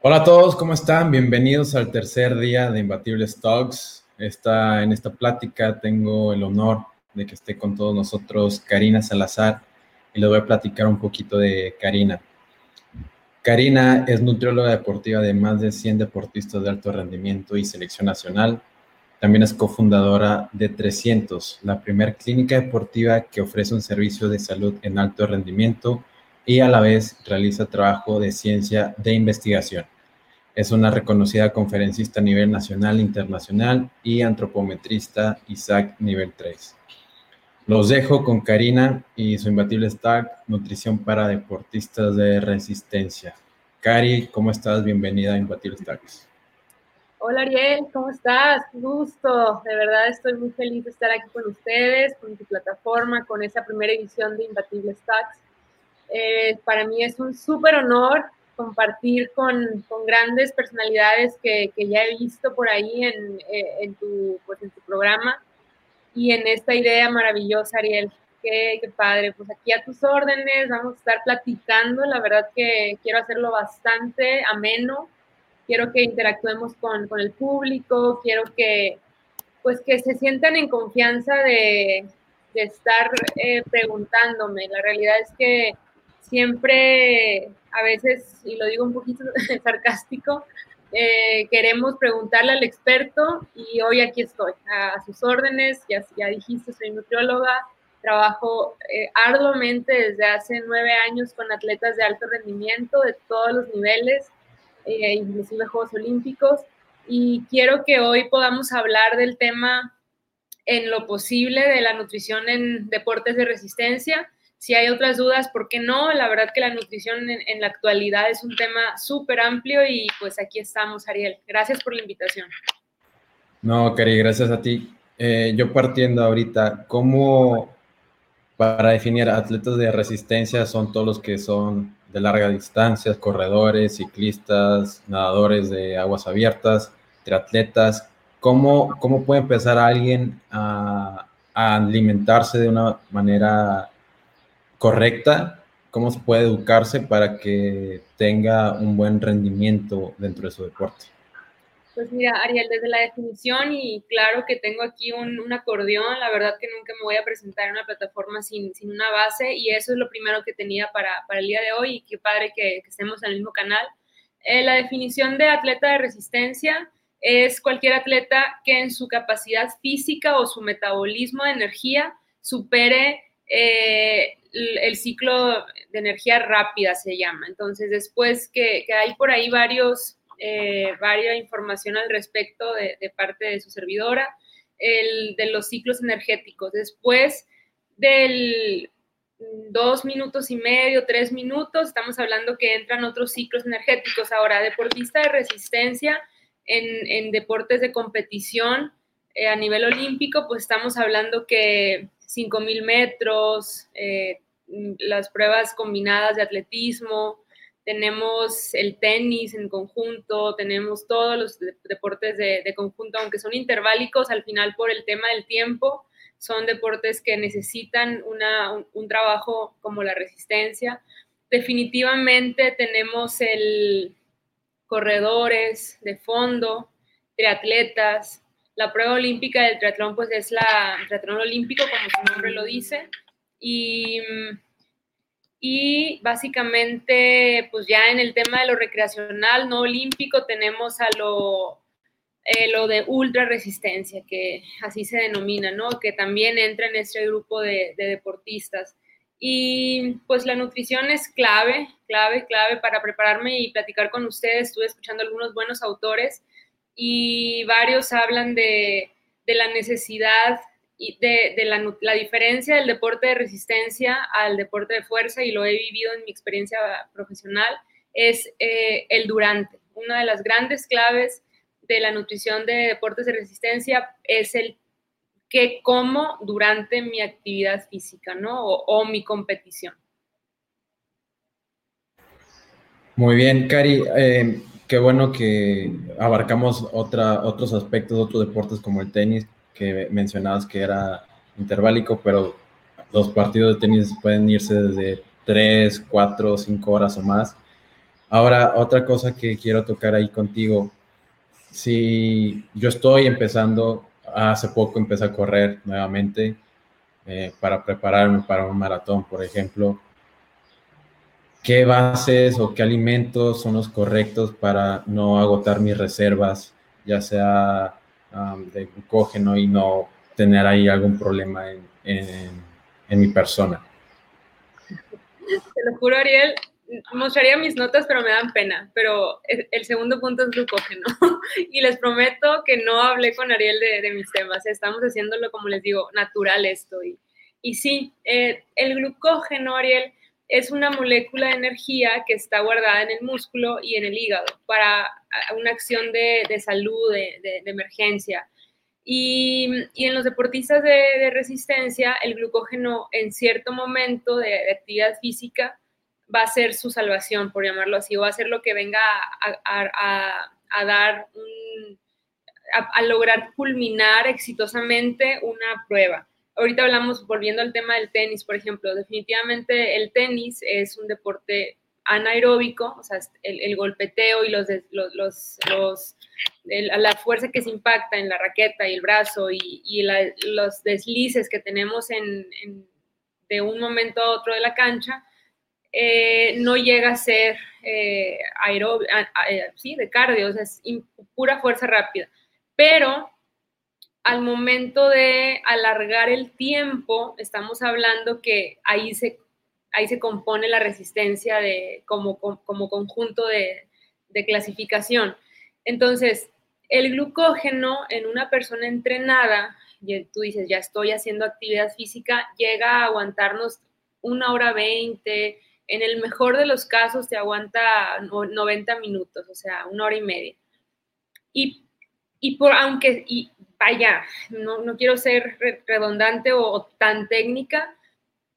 Hola a todos, ¿cómo están? Bienvenidos al tercer día de Imbatibles Talks. Esta, en esta plática tengo el honor de que esté con todos nosotros Karina Salazar y les voy a platicar un poquito de Karina. Karina es nutrióloga deportiva de más de 100 deportistas de alto rendimiento y selección nacional. También es cofundadora de 300, la primera clínica deportiva que ofrece un servicio de salud en alto rendimiento y a la vez realiza trabajo de ciencia de investigación. Es una reconocida conferencista a nivel nacional e internacional y antropometrista ISAC nivel 3. Los dejo con Karina y su imbatible stack, Nutrición para Deportistas de Resistencia. Cari, ¿cómo estás? Bienvenida a Imbatible Stacks. Hola Ariel, ¿cómo estás? Gusto. De verdad estoy muy feliz de estar aquí con ustedes, con tu plataforma, con esa primera edición de Imbatible Stacks. Eh, para mí es un súper honor compartir con, con grandes personalidades que, que, ya he visto por ahí en, eh, en, tu, pues, en tu programa y en esta idea maravillosa, Ariel. Qué, qué, padre, pues aquí a tus órdenes, vamos a estar platicando, la verdad que quiero hacerlo bastante ameno, quiero que interactuemos con, con el público, quiero que pues que se sientan en confianza de, de estar eh, preguntándome. La realidad es que siempre, a veces, y lo digo un poquito sarcástico, eh, queremos preguntarle al experto y hoy aquí estoy, a, sus órdenes, ya, ya dijiste, soy nutrióloga, trabajo eh, arduamente desde hace nueve años con atletas de alto rendimiento de todos los niveles, eh, inclusive Juegos Olímpicos, y quiero que hoy podamos hablar del tema en lo posible de la nutrición en deportes de resistencia si hay otras dudas, ¿por qué no? La verdad que la nutrición en, la actualidad es un tema súper amplio y pues aquí estamos, Ariel. Gracias por la invitación. No, Cari, gracias a ti. Eh, yo partiendo ahorita, ¿cómo para definir atletas de resistencia son todos los que son de larga distancia, corredores, ciclistas, nadadores de aguas abiertas, triatletas? ¿Cómo, cómo puede empezar alguien a, a alimentarse de una manera correcta, cómo se puede educarse para que tenga un buen rendimiento dentro de su deporte. Pues mira, Ariel, desde la definición y claro que tengo aquí un, acordeón, la verdad que nunca me voy a presentar en una plataforma sin, sin una base y eso es lo primero que tenía para, para el día de hoy y qué padre que, estemos en el mismo canal. Eh, la definición de atleta de resistencia es cualquier atleta que en su capacidad física o su metabolismo de energía supere eh, el ciclo de energía rápida se llama. Entonces, después que, hay por ahí varios, eh, varias información al respecto de, parte de su servidora, el, de los ciclos energéticos. Después del dos minutos y medio, tres minutos, estamos hablando que entran otros ciclos energéticos. Ahora, deportista de resistencia en, deportes de competición eh, a nivel olímpico, pues estamos hablando que 5.000 metros, eh, las pruebas combinadas de atletismo, tenemos el tenis en conjunto, tenemos todos los deportes de, conjunto, aunque son interválicos, al final por el tema del tiempo, son deportes que necesitan un, trabajo como la resistencia. Definitivamente tenemos el corredores de fondo, triatletas, la prueba olímpica del triatlón, pues es la triatlón olímpico, como su nombre lo dice. Y, y básicamente, pues ya en el tema de lo recreacional, no olímpico, tenemos a lo, eh, lo de ultra resistencia, que así se denomina, ¿no? Que también entra en este grupo de, de deportistas. Y pues la nutrición es clave, clave, clave para prepararme y platicar con ustedes. Estuve escuchando algunos buenos autores y varios hablan de, la necesidad y de, la, diferencia del deporte de resistencia al deporte de fuerza, y lo he vivido en mi experiencia profesional, es eh, el durante. Una de las grandes claves de la nutrición de deportes de resistencia es el que como durante mi actividad física, ¿no? O, mi competición. Muy bien, Cari. Eh, qué bueno que abarcamos otra, otros aspectos, otros deportes como el tenis, que mencionabas que era interválico, pero los partidos de tenis pueden irse desde 3, 4, 5 horas o más. Ahora, otra cosa que quiero tocar ahí contigo, si yo estoy empezando, hace poco empecé a correr nuevamente eh, para prepararme para un maratón, por ejemplo, ¿qué bases o qué alimentos son los correctos para no agotar mis reservas, ya sea de glucógeno y no tener ahí algún problema en mi persona? Te lo juro, Ariel, mostraría mis notas, pero me dan pena. Pero el segundo punto es glucógeno. y les prometo que no hablé con Ariel de, mis temas. Estamos haciéndolo, como les digo, natural esto. Y, y sí, eh, el glucógeno, Ariel, es una molécula de energía que está guardada en el músculo y en el hígado para una acción de, de salud, de, de, emergencia. Y, y, en los deportistas de, resistencia, el glucógeno en cierto momento de, actividad física va a ser su salvación, por llamarlo así, o va a ser lo que venga a, dar a, lograr culminar exitosamente una prueba. Ahorita hablamos, volviendo al tema del tenis, por ejemplo, definitivamente el tenis es un deporte anaeróbico, o sea, el, golpeteo y los, los, los, la fuerza que se impacta en la raqueta y el brazo y, los deslices que tenemos en, de un momento a otro de la cancha, eh, no llega a ser eh, eh, sí, de cardio, o sea, es pura fuerza rápida. Pero al momento de alargar el tiempo, estamos hablando que ahí se, ahí se compone la resistencia de, como, como conjunto de, clasificación. Entonces, el glucógeno en una persona entrenada, y tú dices, ya estoy haciendo actividad física, llega a aguantarnos una hora veinte, en el mejor de los casos te aguanta 90 minutos, o sea, una hora y media. Y, y por, aunque, vaya, no, no quiero ser redundante o, tan técnica,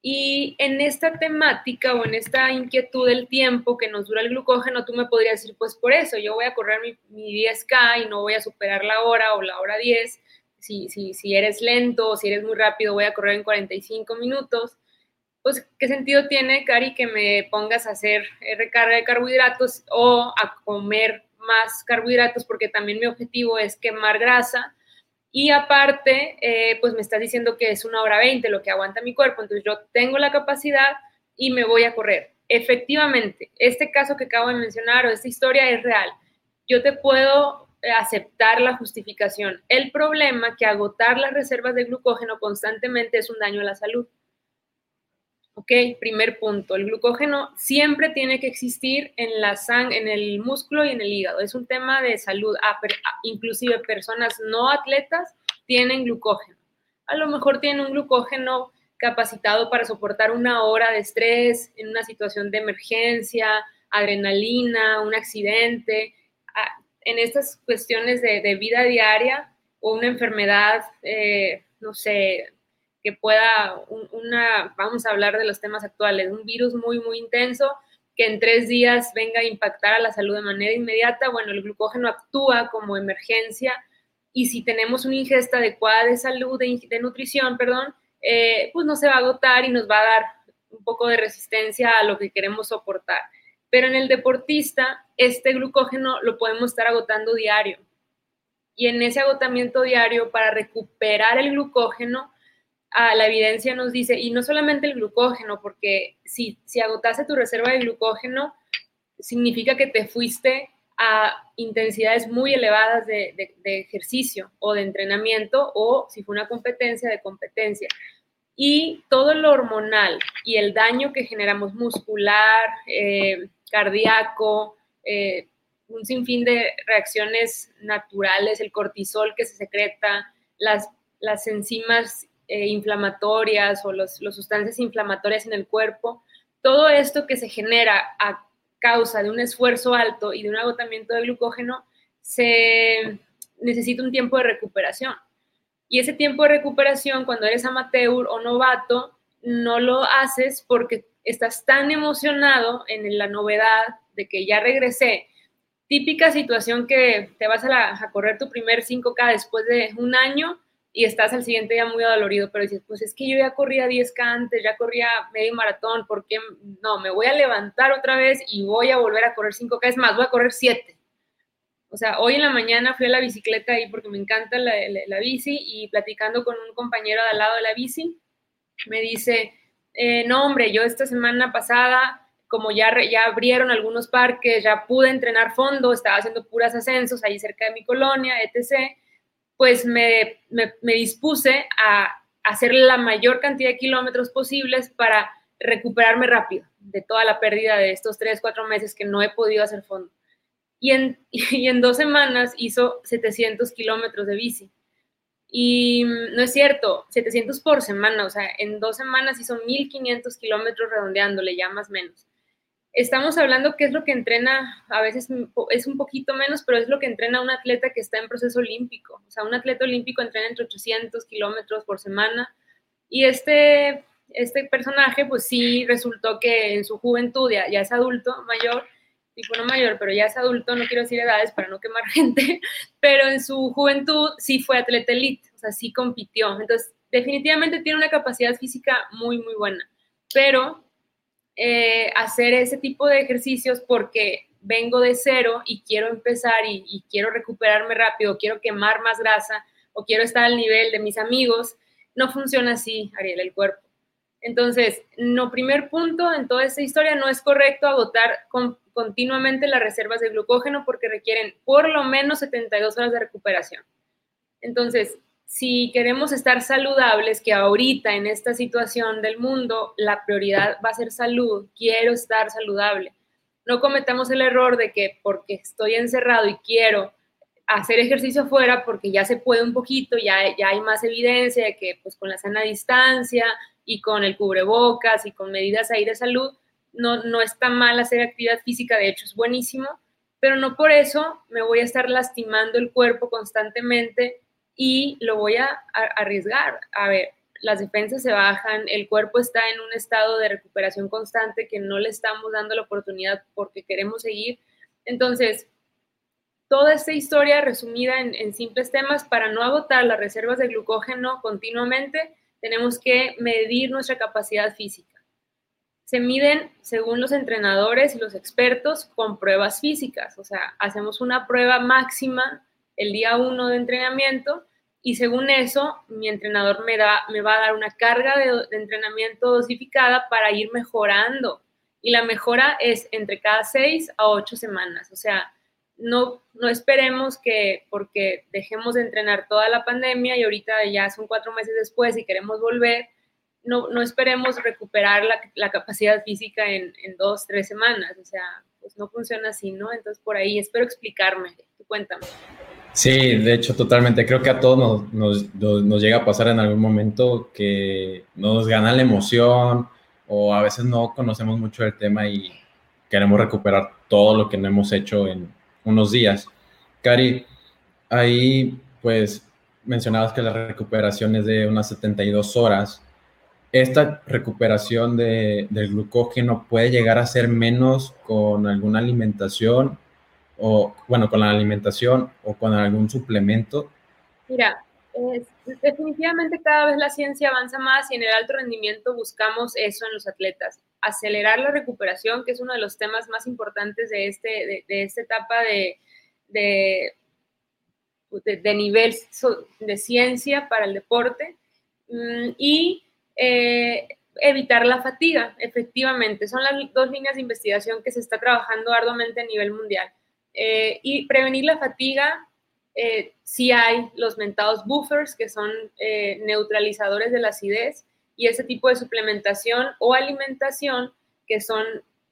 y en esta temática o en esta inquietud del tiempo que nos dura el glucógeno, tú me podrías decir, pues por eso, yo voy a correr mi, mi 10K y no voy a superar la hora o la hora 10. Si, si, si eres lento o si eres muy rápido, voy a correr en 45 minutos pues, ¿qué sentido tiene, Cari, que me pongas a hacer recarga de carbohidratos o a comer más carbohidratos? Porque también mi objetivo es quemar grasa. Y aparte, eh, pues me estás diciendo que es una hora 20 lo que aguanta mi cuerpo. Entonces yo tengo la capacidad y me voy a correr. Efectivamente, este caso que acabo de mencionar o esta historia es real. Yo te puedo aceptar la justificación. El problema que agotar las reservas de glucógeno constantemente es un daño a la salud. Ok, primer punto. El glucógeno siempre tiene que existir en la sangre, en el músculo y en el hígado. Es un tema de salud. Ah, ah, inclusive personas no atletas tienen glucógeno. A lo mejor tienen un glucógeno capacitado para soportar una hora de estrés en una situación de emergencia, adrenalina, un accidente. Ah, en estas cuestiones de, vida diaria o una enfermedad, eh, no sé, que pueda, una, vamos a hablar de los temas actuales, un virus muy, muy intenso que en tres días venga a impactar a la salud de manera inmediata, bueno, el glucógeno actúa como emergencia y si tenemos una ingesta adecuada de salud, de, nutrición, perdón, eh, pues no se va a agotar y nos va a dar un poco de resistencia a lo que queremos soportar. Pero en el deportista, este glucógeno lo podemos estar agotando diario. Y en ese agotamiento diario, para recuperar el glucógeno, la evidencia nos dice, y no solamente el glucógeno, porque si, si agotaste tu reserva de glucógeno, significa que te fuiste a intensidades muy elevadas de, ejercicio o de entrenamiento, o si fue una competencia, de competencia. Y todo lo hormonal y el daño que generamos muscular, eh, cardíaco, eh, un sinfín de reacciones naturales, el cortisol que se secreta, las, las enzimas eh, inflamatorias o las sustancias inflamatorias en el cuerpo, todo esto que se genera a causa de un esfuerzo alto y de un agotamiento de glucógeno, se necesita un tiempo de recuperación. Y ese tiempo de recuperación, cuando eres amateur o novato, no lo haces porque estás tan emocionado en la novedad de que ya regresé. Típica situación que te vas a, a correr tu primer 5K después de un año y estás al siguiente día muy adolorido, pero dices, pues es que yo ya corría 10K antes, ya corría medio maratón, ¿por qué? No, me voy a levantar otra vez y voy a volver a correr 5K, es más, voy a correr 7. O sea, hoy en la mañana fui a la bicicleta ahí porque me encanta la, la, bici y platicando con un compañero de al lado de la bici, me dice, eh, no hombre, yo esta semana pasada, como ya, ya abrieron algunos parques, ya pude entrenar fondo, estaba haciendo puras ascensos ahí cerca de mi colonia, etc., pues me, me, dispuse a hacer la mayor cantidad de kilómetros posibles para recuperarme rápido de toda la pérdida de estos tres, cuatro meses que no he podido hacer fondo. Y en, y en dos semanas hizo 700 kilómetros de bici. Y no es cierto, 700 por semana, o sea, en dos semanas hizo 1500 kilómetros redondeándole, ya más o menos estamos hablando que es lo que entrena, a veces es un poquito menos, pero es lo que entrena un atleta que está en proceso olímpico. O sea, un atleta olímpico entrena entre 800 kilómetros por semana. Y este, este personaje, pues sí, resultó que en su juventud, ya, ya es adulto, mayor, tipo no mayor, pero ya es adulto, no quiero decir edades para no quemar gente, pero en su juventud sí fue atleta elite, o sea, sí compitió. Entonces, definitivamente tiene una capacidad física muy, muy buena. Pero eh, hacer ese tipo de ejercicios porque vengo de cero y quiero empezar y, quiero recuperarme rápido, quiero quemar más grasa o quiero estar al nivel de mis amigos, no funciona así, Ariel, el cuerpo. Entonces, no primer punto en toda esta historia, no es correcto agotar continuamente las reservas de glucógeno porque requieren por lo menos 72 horas de recuperación. Entonces, si queremos estar saludables, que ahorita en esta situación del mundo la prioridad va a ser salud, quiero estar saludable. No cometamos el error de que porque estoy encerrado y quiero hacer ejercicio afuera porque ya se puede un poquito, ya, ya hay más evidencia de que pues con la sana distancia y con el cubrebocas y con medidas ahí de salud, no, no está mal hacer actividad física, de hecho es buenísimo, pero no por eso me voy a estar lastimando el cuerpo constantemente y lo voy a, arriesgar. A ver, las defensas se bajan, el cuerpo está en un estado de recuperación constante que no le estamos dando la oportunidad porque queremos seguir. Entonces, toda esta historia resumida en, en, simples temas, para no agotar las reservas de glucógeno continuamente, tenemos que medir nuestra capacidad física. Se miden, según los entrenadores y los expertos, con pruebas físicas. O sea, hacemos una prueba máxima el día uno de entrenamiento y según eso mi entrenador me, da, me va a dar una carga de, entrenamiento dosificada para ir mejorando. Y la mejora es entre cada seis a ocho semanas. O sea, no, no esperemos que porque dejemos de entrenar toda la pandemia y ahorita ya son cuatro meses después y queremos volver, no, no esperemos recuperar la, capacidad física en, en, dos, tres semanas. O sea, pues no funciona así, ¿no? Entonces por ahí espero explicarme. cuéntame. Sí, de hecho, totalmente. Creo que a todos nos, nos, llega a pasar en algún momento que nos gana la emoción o a veces no conocemos mucho el tema y queremos recuperar todo lo que no hemos hecho en unos días. Cari, ahí pues mencionabas que la recuperación es de unas 72 horas. ¿Esta recuperación de, del glucógeno puede llegar a ser menos con alguna alimentación o bueno, con la alimentación o con algún suplemento? Mira, definitivamente cada vez la ciencia avanza más y en el alto rendimiento buscamos eso en los atletas, acelerar la recuperación, que es uno de los temas más importantes de, este, de, esta etapa de, de, de, nivel de ciencia para el deporte mm, y eh, evitar la fatiga, efectivamente. Son las dos líneas de investigación que se está trabajando arduamente a nivel mundial. Eh, y prevenir la fatiga, eh, si hay los mentados buffers, que son eh, neutralizadores de la acidez, y ese tipo de suplementación o alimentación, que son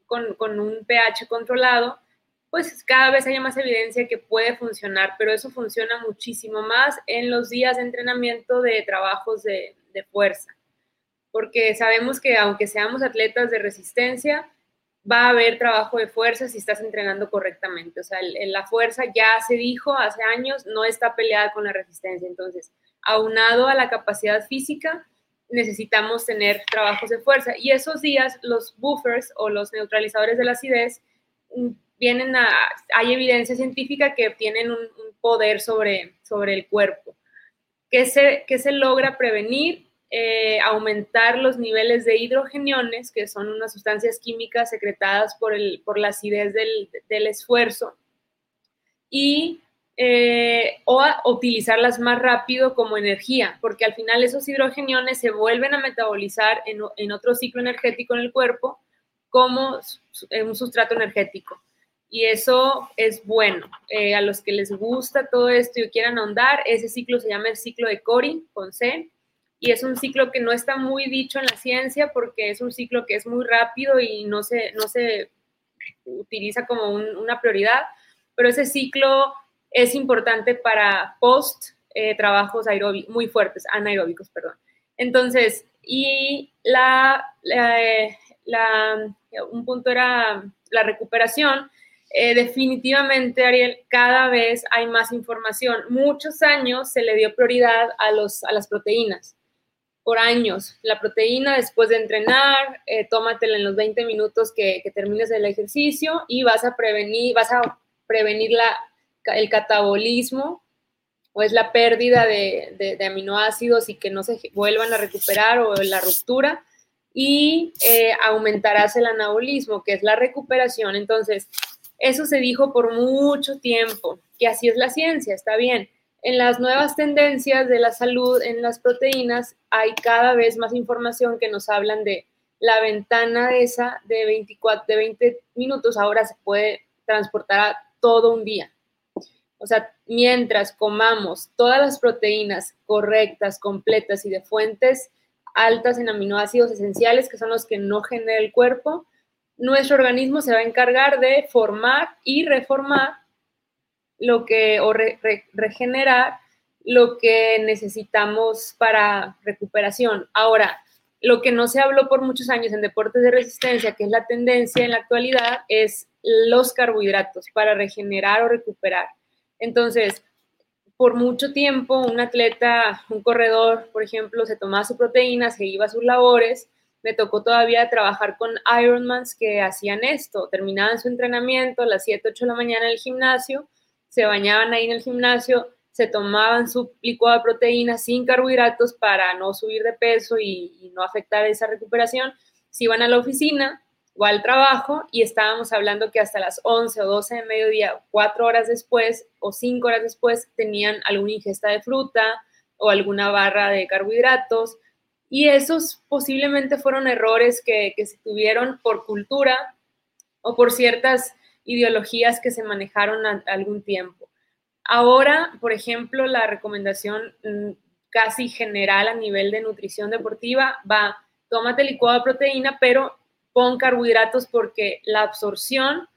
con, con un pH controlado, pues cada vez hay más evidencia que puede funcionar, pero eso funciona muchísimo más en los días de entrenamiento de trabajos de, de fuerza, porque sabemos que aunque seamos atletas de resistencia, va a haber trabajo de fuerza si estás entrenando correctamente. O sea, la fuerza ya se dijo hace años, no está peleada con la resistencia. Entonces, aunado a la capacidad física, necesitamos tener trabajos de fuerza. Y esos días, los buffers o los neutralizadores de la acidez mm, vienen a, hay evidencia científica que tienen un, poder sobre, sobre el cuerpo. ¿Qué se, se logra prevenir? Eh, aumentar los niveles de hidrogeniones, que son unas sustancias químicas secretadas por, el, por la acidez del, del esfuerzo, y eh, o utilizarlas más rápido como energía, porque al final esos hidrogeniones se vuelven a metabolizar en, otro ciclo energético en el cuerpo como un sustrato energético. Y eso es bueno. Eh, a los que les gusta todo esto y quieran ahondar, ese ciclo se llama el ciclo de Cori, con C, y es un ciclo que no está muy dicho en la ciencia porque es un ciclo que es muy rápido y no se, no se utiliza como una prioridad, pero ese ciclo es importante para post eh, trabajos aeróbicos, muy fuertes, anaeróbicos, perdón. Entonces, y la, un punto era la recuperación. Eh, definitivamente, Ariel, cada vez hay más información. Muchos años se le dio prioridad a, los, a las proteínas. Por años, la proteína después de entrenar, eh, tómatela en los 20 minutos que, termines el ejercicio y vas a prevenir, vas a prevenir la el catabolismo o es la pérdida de, aminoácidos y que no se vuelvan a recuperar o la ruptura y eh, aumentarás el anabolismo, que es la recuperación. Entonces, eso se dijo por mucho tiempo, que así es la ciencia, está bien. En las nuevas tendencias de la salud en las proteínas hay cada vez más información que nos hablan de la ventana esa de 24 de 20 minutos ahora se puede transportar a todo un día. O sea, mientras comamos todas las proteínas correctas, completas y de fuentes altas en aminoácidos esenciales, que son los que no genera el cuerpo, nuestro organismo se va a encargar de formar y reformar lo que, o regenerar lo que necesitamos para recuperación. Ahora, lo que no se habló por muchos años en deportes de resistencia, que es la tendencia en la actualidad, es los carbohidratos para regenerar o recuperar. Entonces, por mucho tiempo, un atleta, un corredor, por ejemplo, se tomaba su proteína, se iba a sus labores. Me tocó todavía trabajar con Ironmans que hacían esto, terminaban su entrenamiento a las 7, 8 de la mañana en el gimnasio, se bañaban ahí en el gimnasio, se tomaban su licuado de proteína sin carbohidratos para no subir de peso y, no afectar esa recuperación. Se iban a la oficina, o al trabajo y estábamos hablando que hasta las 11 o 12 de mediodía, cuatro horas después o cinco horas después, tenían alguna ingesta de fruta o alguna barra de carbohidratos. Y esos posiblemente fueron errores que, se tuvieron por cultura o por ciertas ideologías que se manejaron algún tiempo. Ahora, por ejemplo, la recomendación mm, casi general a nivel de nutrición deportiva va, tómate licuado de proteína, pero pon carbohidratos porque la absorción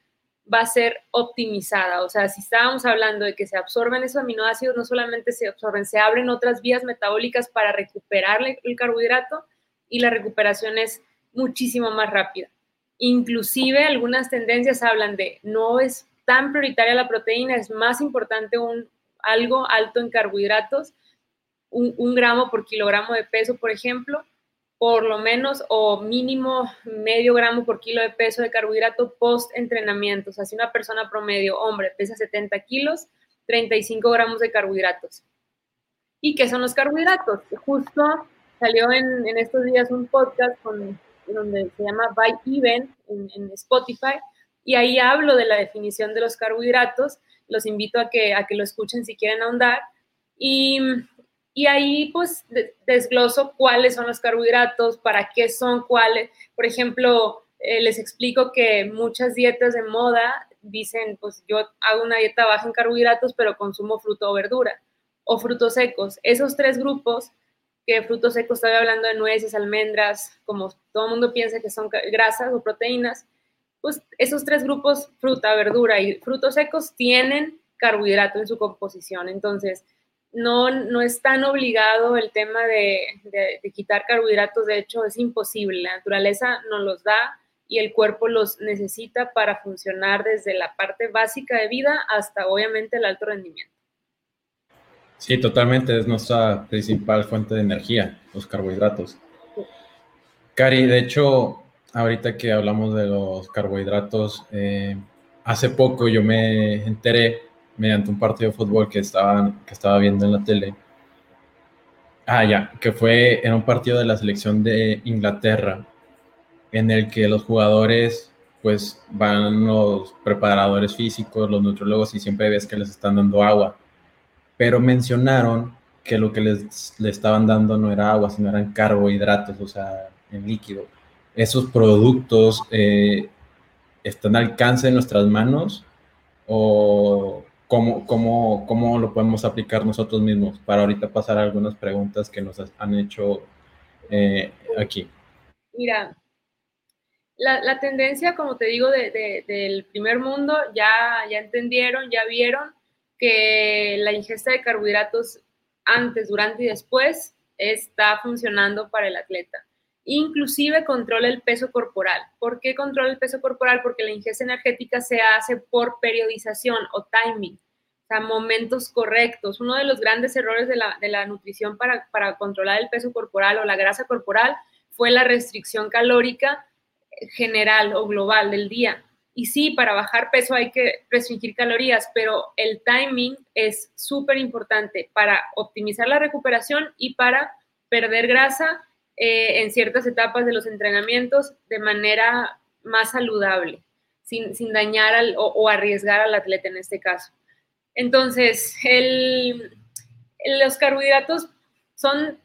va a ser optimizada. O sea, si estábamos hablando de que se absorben esos aminoácidos, no solamente se absorben, se abren otras vías metabólicas para recuperar el carbohidrato y la recuperación es muchísimo más rápida. Inclusive algunas tendencias hablan de no es tan prioritaria la proteína, es más importante un, algo alto en carbohidratos, un gramo por kilogramo de peso, por ejemplo, por lo menos o mínimo medio gramo por kilo de peso de carbohidrato post entrenamiento. O sea, si una persona promedio, hombre, pesa 70 kilos, 35 gramos de carbohidratos. ¿Y qué son los carbohidratos? Justo salió en, estos días un podcast con, donde se llama By Even en, Spotify y ahí hablo de la definición de los carbohidratos. Los invito a que, a que lo escuchen si quieren ahondar. Y y ahí pues desgloso cuáles son los carbohidratos, para qué son cuáles. Por ejemplo, eh, les explico que muchas dietas de moda dicen, pues yo hago una dieta baja en carbohidratos, pero consumo fruto o verdura, o frutos secos. Esos tres grupos, que frutos secos estoy hablando de nueces, almendras, como todo el mundo piensa que son grasas o proteínas, pues esos tres grupos, fruta, verdura y frutos secos, tienen carbohidrato en su composición. Entonces, no, no es tan obligado el tema de, quitar carbohidratos, de hecho es imposible, la naturaleza nos los da y el cuerpo los necesita para funcionar desde la parte básica de vida hasta obviamente el alto rendimiento. Sí, totalmente, es nuestra principal fuente de energía, los carbohidratos. Cari, de hecho, ahorita que hablamos de los carbohidratos, eh, hace poco yo me enteré mediante un partido de fútbol que, estaban, que estaba viendo en la tele, Ah, ya, que fue en un partido de la selección de Inglaterra, en el que los jugadores, pues van los preparadores físicos, los nutriólogos, y siempre ves que les están dando agua. Pero mencionaron que lo que les, estaban dando no era agua, sino eran carbohidratos, o sea, en líquido. ¿Esos productos eh, están al alcance de nuestras manos o cómo, cómo, cómo lo podemos aplicar nosotros mismos? Para ahorita pasar a algunas preguntas que nos han hecho eh, aquí. Mira, la, tendencia, como te digo, del primer mundo, ya, ya entendieron, ya vieron que la ingesta de carbohidratos antes, durante y después está funcionando para el atleta. Inclusive controla el peso corporal. ¿Por qué controla el peso corporal? Porque la ingesta energética se hace por periodización o timing, o momentos correctos. Uno de los grandes errores de la, nutrición para, para controlar el peso corporal o la grasa corporal fue la restricción calórica general o global del día. Y sí, para bajar peso hay que restringir calorías, pero el timing es súper importante para optimizar la recuperación y para perder grasa eh, en ciertas etapas de los entrenamientos de manera más saludable, sin, dañar o, arriesgar al atleta en este caso. Entonces, los carbohidratos son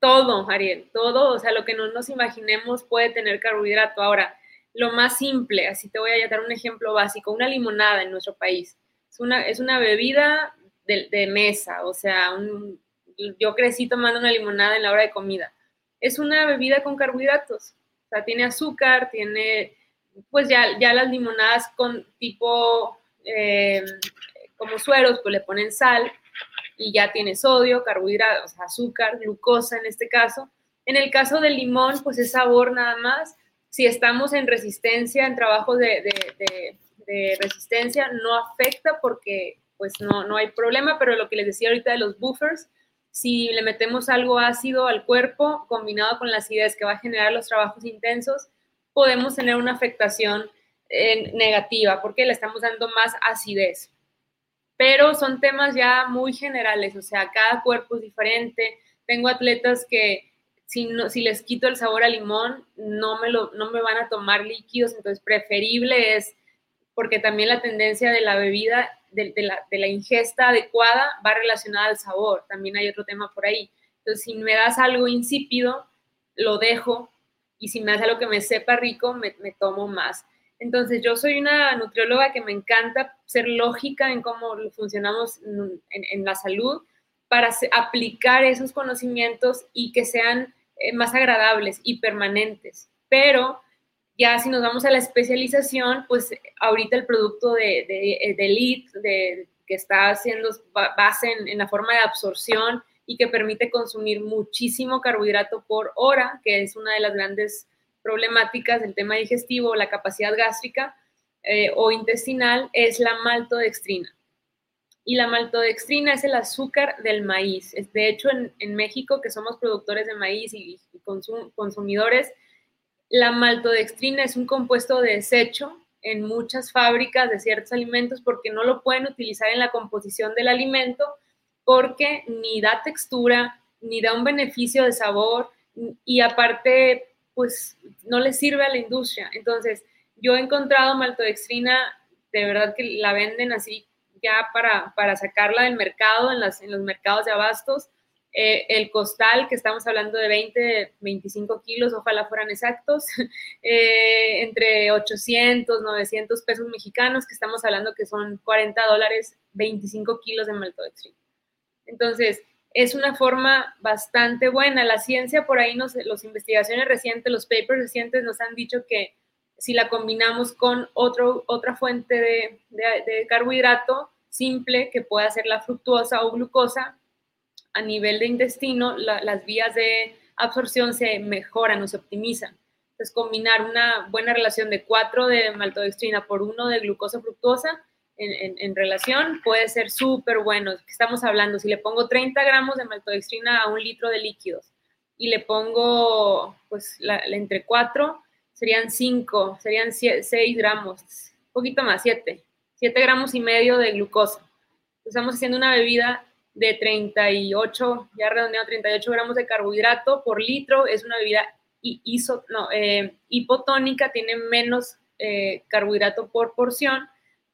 todo, Ariel, todo, o sea, lo que no nos imaginemos puede tener carbohidrato. Ahora, lo más simple, así te voy a dar un ejemplo básico, una limonada en nuestro país. Es una, es una bebida de, mesa, o sea, yo crecí tomando una limonada en la hora de comida. Es una bebida con carbohidratos, o sea, tiene azúcar, tiene, pues ya, ya las limonadas con tipo, eh, como sueros, pues le ponen sal y ya tiene sodio, carbohidratos, azúcar, glucosa en este caso. En el caso del limón, pues es sabor nada más si estamos en resistencia, en trabajos de, resistencia, no afecta porque pues no, no hay problema, pero lo que les decía ahorita de los buffers, si le metemos algo ácido al cuerpo combinado con la acidez que va a generar los trabajos intensos, podemos tener una afectación eh, negativa porque le estamos dando más acidez. Pero son temas ya muy generales, o sea, cada cuerpo es diferente. Tengo atletas que si, no, si les quito el sabor a limón, no me, lo, no me van a tomar líquidos, entonces preferible es, porque también la tendencia de la bebida, de, la, de la ingesta adecuada va relacionada al sabor, también hay otro tema por ahí. Entonces, si me das algo insípido, lo dejo, y si me das algo que me sepa rico, me, me tomo más. Entonces, yo soy una nutrióloga que me encanta ser lógica en cómo funcionamos en, en la salud para aplicar esos conocimientos y que sean eh, más agradables y permanentes. Pero ya si nos vamos a la especialización, pues ahorita el producto de, de, Elite, de, que está haciendo base en, la forma de absorción y que permite consumir muchísimo carbohidrato por hora, que es una de las grandes problemáticas del tema digestivo, la capacidad gástrica eh, o intestinal, es la maltodextrina y la maltodextrina es el azúcar del maíz. De hecho, en, México, que somos productores de maíz y, consumidores, la maltodextrina es un compuesto de desecho en muchas fábricas de ciertos alimentos porque no lo pueden utilizar en la composición del alimento porque ni da textura, ni da un beneficio de sabor y aparte, pues no le sirve a la industria. Entonces, yo he encontrado maltodextrina, de verdad que la venden así ya para, para sacarla del mercado, en, las, en los mercados de abastos. Eh, el costal, que estamos hablando de 20, 25 kilos, ojalá fueran exactos, eh, entre 800, 900 pesos mexicanos, que estamos hablando que son 40 dólares, 25 kilos de maltodextrina. Entonces, es una forma bastante buena. La ciencia, por ahí, nos, las investigaciones recientes, los papers recientes nos han dicho que si la combinamos con otro, otra fuente de, carbohidrato simple que pueda ser la fructuosa o glucosa, a nivel de intestino las vías de absorción se mejoran o se optimizan. Entonces, combinar una buena relación de 4 de maltodextrina por 1 de glucosa fructuosa en, relación puede ser súper bueno. Estamos hablando, si le pongo 30 gramos de maltodextrina a un litro de líquidos y le pongo pues entre 4 serían 5, serían 6 gramos, un poquito más, 7, 7 gramos y medio de glucosa. Estamos haciendo una bebida de 38, ya redondeado 38 gramos de carbohidrato por litro. Es una bebida eh, hipotónica, tiene menos eh, carbohidrato por porción,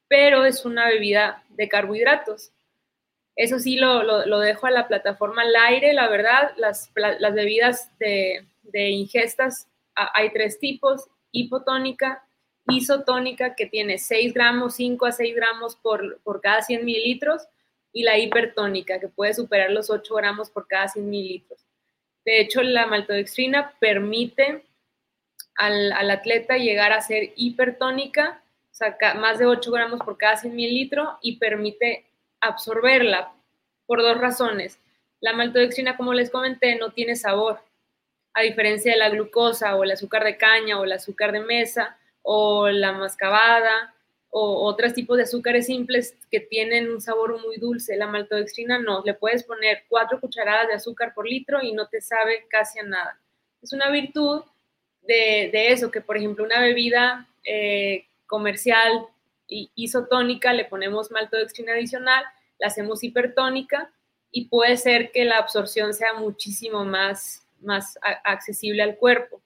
pero es una bebida de carbohidratos. Eso sí, lo, lo, dejo a la plataforma al aire, la verdad, las, las bebidas de, de ingestas hay tres tipos, hipotónica, isotónica, que tiene 6 gramos, 5 a 6 gramos por, por cada 100 mililitros, y la hipertónica, que puede superar los 8 gramos por cada 100 mililitros. De hecho, la maltodextrina permite al, atleta llegar a ser hipertónica, o más de 8 gramos por cada 100 mililitros, y permite absorberla por dos razones. La maltodextrina, como les comenté, no tiene sabor, a diferencia de la glucosa o el azúcar de caña o el azúcar de mesa o la mascabada o otros tipos de azúcares simples que tienen un sabor muy dulce. La maltodextrina no, le puedes poner cuatro cucharadas de azúcar por litro y no te sabe casi a nada. Es una virtud de, eso, que por ejemplo una bebida eh, comercial isotónica le ponemos maltodextrina adicional, la hacemos hipertónica y puede ser que la absorción sea muchísimo más, más accesible al cuerpo.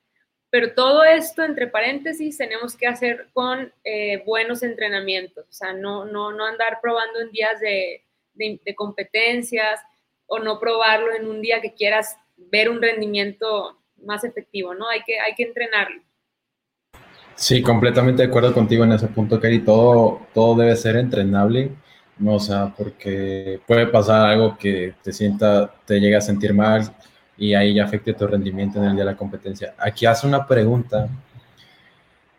Pero todo esto, entre paréntesis, tenemos que hacer con eh, buenos entrenamientos, o sea, no, no, no andar probando en días de, de, competencias o no probarlo en un día que quieras ver un rendimiento más efectivo, ¿no? Hay que, hay que entrenarlo. Sí, completamente de acuerdo contigo en ese punto, Keri. Todo, todo debe ser entrenable, ¿no? o sea, porque puede pasar algo que te sienta, te llega a sentir mal, y ahí ya afecte tu rendimiento en el día de la competencia. Aquí hace una pregunta,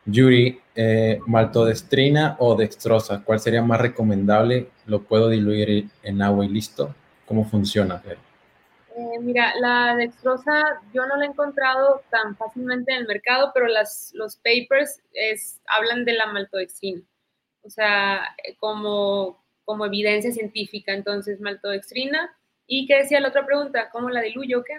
Yuri, eh, maltodestrina o dextrosa, ¿cuál sería más recomendable? ¿Lo puedo diluir en agua y listo? ¿Cómo funciona? Eh, mira, la dextrosa yo no la he encontrado tan fácilmente en el mercado, pero los papers hablan de la maltodextrina, o sea, como, como evidencia científica. Entonces, maltodextrina ¿Y qué decía la otra pregunta? ¿Cómo la diluyo o qué?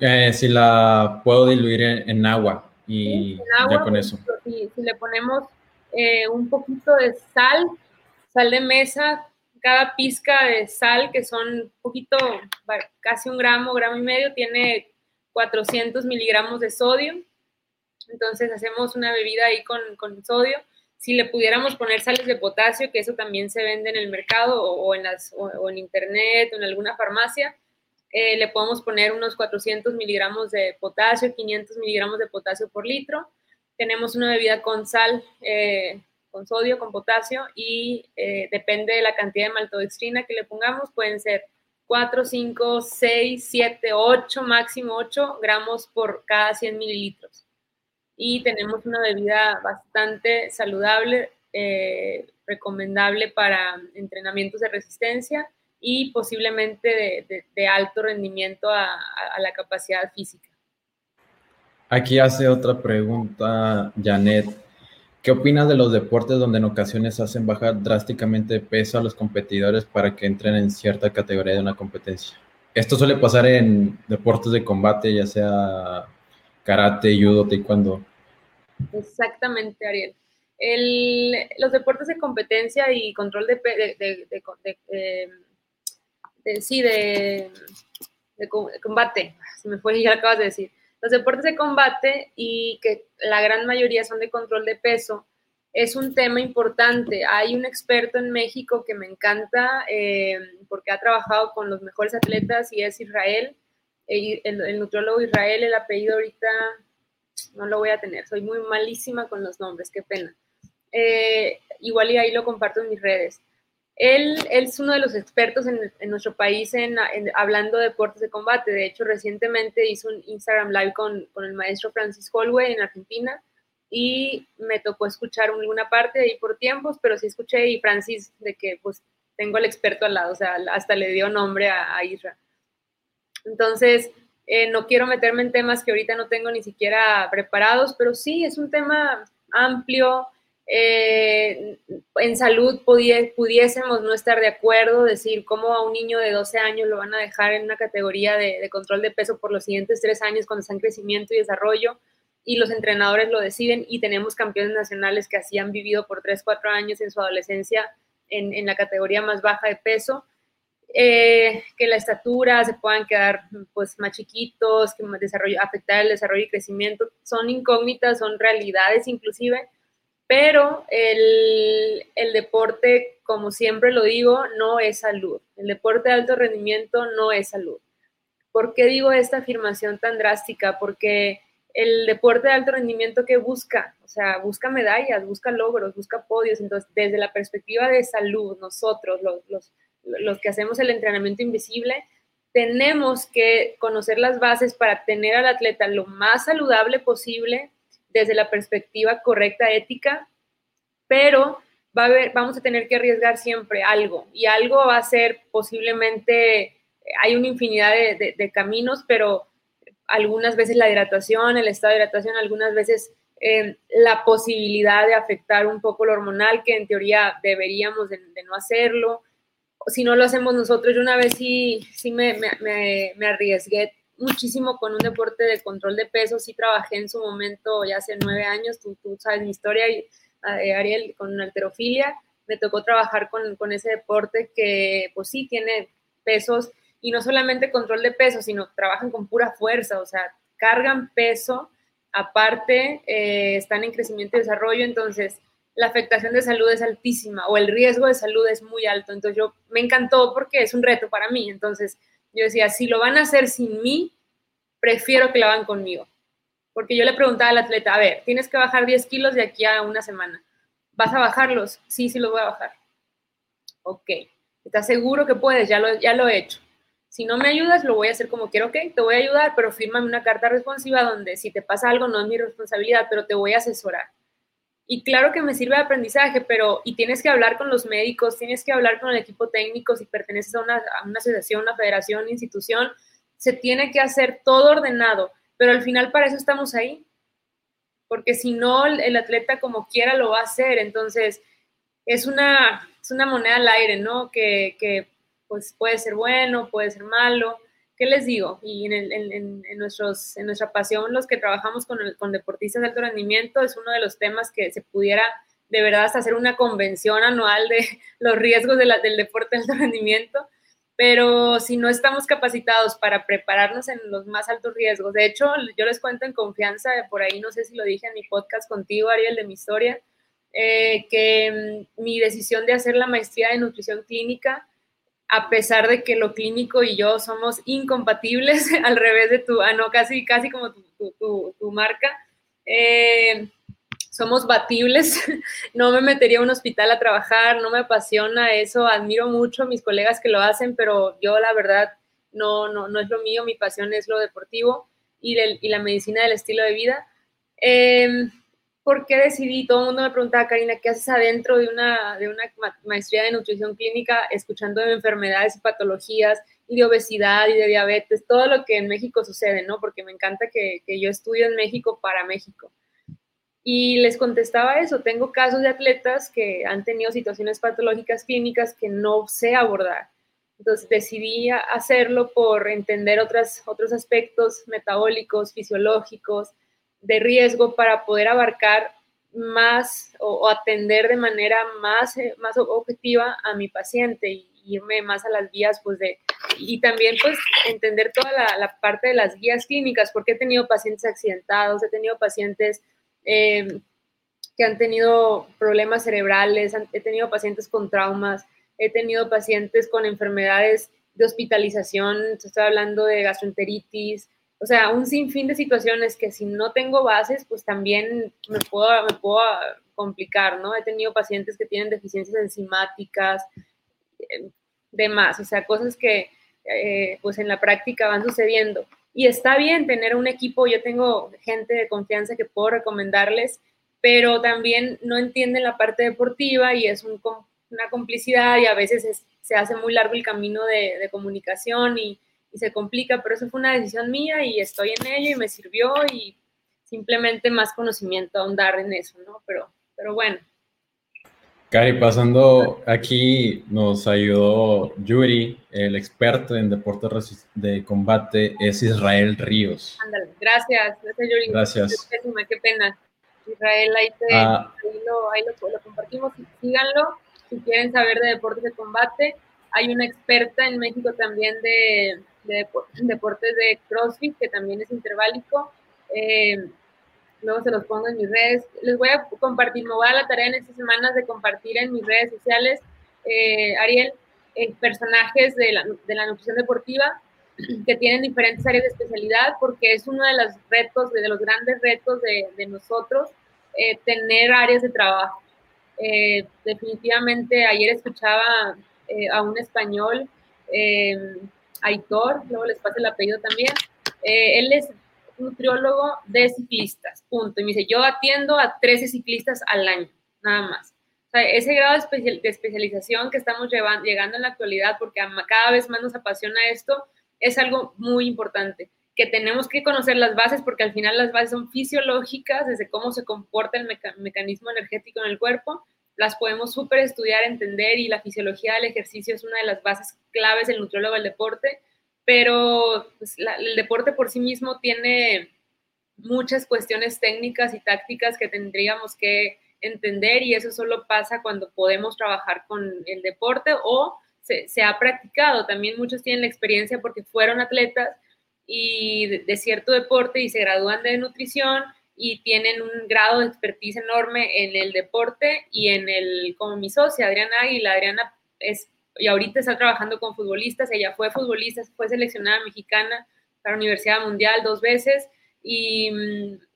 Eh, si la puedo diluir en, agua y ya con eso. Si, le ponemos eh, un poquito de sal, sal de mesa, cada pizca de sal, que son un poquito, casi un gramo, gramo y medio, tiene 400 miligramos de sodio. Entonces hacemos una bebida ahí con, con sodio si le pudiéramos poner sales de potasio, que eso también se vende en el mercado o, en, internet o en alguna farmacia, eh, le podemos poner unos 400 miligramos de potasio, 500 miligramos de potasio por litro. Tenemos una bebida con sal, eh, con sodio, con potasio y eh, depende de la cantidad de maltodextrina que le pongamos, pueden ser 4, 5, 6, 7, 8, máximo 8 gramos por cada 100 mililitros y tenemos una bebida bastante saludable, eh, recomendable para entrenamientos de resistencia y posiblemente de, alto rendimiento a, la capacidad física. Aquí hace otra pregunta Janet. ¿Qué opinas de los deportes donde en ocasiones hacen bajar drásticamente de peso a los competidores para que entren en cierta categoría de una competencia? Esto suele pasar en deportes de combate, ya sea karate, judo, taekwondo. Exactamente, Ariel. los deportes de competencia y control de, de, de, sí, de, combate, se me fue, ya lo acabas de decir. Los deportes de combate y que la gran mayoría son de control de peso, es un tema importante. Hay un experto en México que me encanta eh, porque ha trabajado con los mejores atletas y es Israel, el, el, nutriólogo Israel, el apellido ahorita no lo voy a tener, soy muy malísima con los nombres, qué pena. Eh, igual y ahí lo comparto en mis redes. Él, es uno de los expertos en, nuestro país en, hablando de deportes de combate. De hecho, recientemente hizo un Instagram Live con, el maestro Francis Holway en Argentina y me tocó escuchar alguna parte ahí por tiempos, pero sí escuché y Francis de que pues tengo al experto al lado, o sea, hasta le dio nombre a, a. Entonces, eh, no quiero meterme en temas que ahorita no tengo ni siquiera preparados, pero sí, es un tema amplio. Eh, en salud pudiésemos no estar de acuerdo, decir cómo a un niño de 12 años lo van a dejar en una categoría de, control de peso por los siguientes tres años cuando está en crecimiento y desarrollo y los entrenadores lo deciden y tenemos campeones nacionales que así han vivido por 3, 4 años en su adolescencia en, en la categoría más baja de peso eh, que la estatura se puedan quedar pues más chiquitos, que desarrollo, afectar el desarrollo y crecimiento, son incógnitas, son realidades inclusive, pero el, el, deporte, como siempre lo digo, no es salud. El deporte de alto rendimiento no es salud. ¿Por qué digo esta afirmación tan drástica? Porque el deporte de alto rendimiento que busca, o sea, busca medallas, busca logros, busca podios. Entonces, desde la perspectiva de salud, nosotros, los, los los que hacemos el entrenamiento invisible, tenemos que conocer las bases para tener al atleta lo más saludable posible desde la perspectiva correcta ética, pero va a vamos a tener que arriesgar siempre algo y algo va a ser posiblemente, hay una infinidad de, caminos, pero algunas veces la hidratación, el estado de hidratación, algunas veces eh, la posibilidad de afectar un poco lo hormonal, que en teoría deberíamos de no hacerlo, si no lo hacemos nosotros, yo una vez sí, sí me, me, me, arriesgué muchísimo con un deporte de control de peso, sí trabajé en su momento, ya hace nueve años, tú, tú sabes mi historia, y, eh, Ariel, con alterofilia, me tocó trabajar con, con, ese deporte que pues sí tiene pesos y no solamente control de peso, sino trabajan con pura fuerza, o sea, cargan peso, aparte eh, están en crecimiento y desarrollo, entonces la afectación de salud es altísima o el riesgo de salud es muy alto. Entonces yo me encantó porque es un reto para mí. Entonces yo decía, si lo van a hacer sin mí, prefiero que lo hagan conmigo. Porque yo le preguntaba al atleta, a ver, tienes que bajar 10 kilos de aquí a una semana. ¿Vas a bajarlos? Sí, sí los voy a bajar. Ok. ¿Estás seguro que puedes? Ya lo, ya lo he hecho. Si no me ayudas, lo voy a hacer como quiero, ok, te voy a ayudar, pero fírmame una carta responsiva donde si te pasa algo no es mi responsabilidad, pero te voy a asesorar. Y claro que me sirve de aprendizaje, pero y tienes que hablar con los médicos, tienes que hablar con el equipo técnico, si perteneces a una, a una asociación, una federación, institución, se tiene que hacer todo ordenado, pero al final para eso estamos ahí, porque si no, el atleta como quiera lo va a hacer, entonces es una, es una moneda al aire, ¿no? Que, que pues puede ser bueno, puede ser malo, ¿qué les digo? Y en, nuestros, en nuestra pasión, los que trabajamos con, con deportistas de alto rendimiento, es uno de los temas que se pudiera de verdad hasta hacer una convención anual de los riesgos del deporte de alto rendimiento, pero si no estamos capacitados para prepararnos en los más altos riesgos, de hecho, yo les cuento en confianza, por ahí no sé si lo dije en mi podcast contigo, Ariel, de mi historia, eh, que mm, mi decisión de hacer la maestría de nutrición clínica a pesar de que lo clínico y yo somos incompatibles, al revés de tu, ah, no, casi, casi como tu, marca, eh, somos batibles, no me metería a un hospital a trabajar, no me apasiona eso, admiro mucho a mis colegas que lo hacen, pero yo la verdad no, no, no es lo mío, mi pasión es lo deportivo y, la medicina del estilo de vida. Eh, por qué decidí, todo el mundo me preguntaba, Karina, ¿qué haces adentro de una, de una maestría de nutrición clínica escuchando de enfermedades y patologías y de obesidad y de diabetes, todo lo que en México sucede, ¿no? Porque me encanta que, que yo estudio en México para México. Y les contestaba eso, tengo casos de atletas que han tenido situaciones patológicas clínicas que no sé abordar. Entonces decidí hacerlo por entender otras, otros aspectos metabólicos, fisiológicos, de riesgo para poder abarcar más o, atender de manera más, eh, más objetiva a mi paciente y irme más a las vías, pues de, y también pues entender toda la, parte de las guías clínicas, porque he tenido pacientes accidentados, he tenido pacientes eh, que han tenido problemas cerebrales, he tenido pacientes con traumas, he tenido pacientes con enfermedades de hospitalización, estoy hablando de gastroenteritis, o sea, un sinfín de situaciones que si no tengo bases, pues también me puedo, me puedo complicar, ¿no? He tenido pacientes que tienen deficiencias enzimáticas, eh, demás, o sea, cosas que eh, pues en la práctica van sucediendo. Y está bien tener un equipo, yo tengo gente de confianza que puedo recomendarles, pero también no entienden la parte deportiva y es una complicidad y a veces se hace muy largo el camino de, de comunicación y, y se complica, pero eso fue una decisión mía y estoy en ello y me sirvió y simplemente más conocimiento, ahondar en eso, ¿no? Pero, pero bueno. Cari, pasando aquí, nos ayudó Yuri, el experto en deportes de combate, es Israel Ríos. Ándale, gracias, gracias Yuri. Gracias. Qué pena. Israel, ahí, te, ah. ahí, lo, ahí lo, lo, compartimos, síganlo si quieren saber de deportes de combate Hay una experta en México también de, deportes de CrossFit, que también es interválico. Eh, luego se los pongo en mis redes. Les voy a compartir, me voy a la tarea en estas semanas de compartir en mis redes sociales, eh, Ariel, eh, personajes de la, de la, nutrición deportiva que tienen diferentes áreas de especialidad, porque es uno de los retos, de, los grandes retos de, de nosotros, eh, tener áreas de trabajo. definitivamente, ayer escuchaba a un español, Aitor, luego les paso el apellido también, él es nutriólogo de ciclistas, punto. Y me dice, yo atiendo a 13 ciclistas al año, nada más. Ese grado de, especialización que estamos llevando, llegando en la actualidad, porque cada vez más nos apasiona esto, es algo muy importante, que tenemos que conocer las bases, porque al final las bases son fisiológicas, desde cómo se comporta el mecanismo energético en el cuerpo, las podemos súper estudiar, entender, y la fisiología del ejercicio es una de las bases claves del nutriólogo del deporte, pero pues, el deporte por sí mismo tiene muchas cuestiones técnicas y tácticas que tendríamos que entender y eso solo pasa cuando podemos trabajar con el deporte o se, ha practicado. También muchos tienen la experiencia porque fueron atletas y de, cierto deporte y se gradúan de nutrición y tienen un grado de expertise enorme en el deporte y en el, como mi socia Adriana Águila, Adriana es y ahorita está trabajando con futbolistas, ella fue futbolista, fue seleccionada mexicana para la Universidad Mundial dos veces y,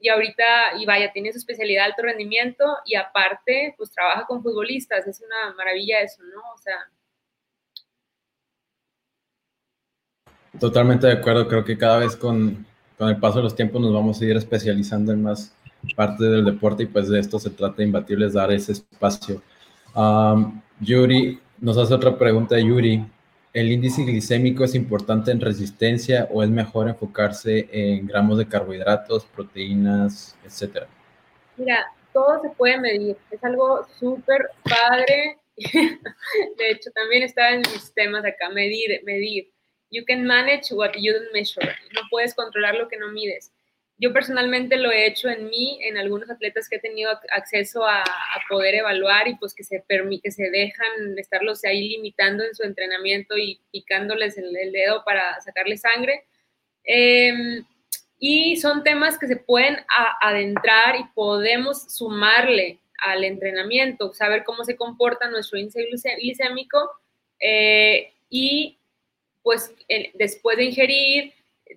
y, ahorita, y vaya, tiene su especialidad de alto rendimiento y aparte, pues trabaja con futbolistas, es una maravilla eso, ¿no? O sea... Totalmente de acuerdo, creo que cada vez con, con el paso de los tiempos nos vamos a ir especializando en más parte del deporte y pues de esto se trata de dar ese espacio. Um, Yuri, nos hace otra pregunta Yuri. ¿El índice glicémico es importante en resistencia o es mejor enfocarse en gramos de carbohidratos, proteínas, etcétera? Mira, todo se puede medir. Es algo súper padre. De hecho, también está en mis temas acá, medir, medir. You can manage what you don't measure. No puedes controlar lo que no mides. Yo personalmente lo he hecho en mí, en algunos atletas que he tenido acceso a, poder evaluar y pues que se, que se dejan estarlos ahí limitando en su entrenamiento y picándoles el, el dedo para sacarle sangre. Em, y son temas que se pueden adentrar y podemos sumarle al entrenamiento, saber cómo se comporta nuestro índice glicémico eh, y pues después de ingerir,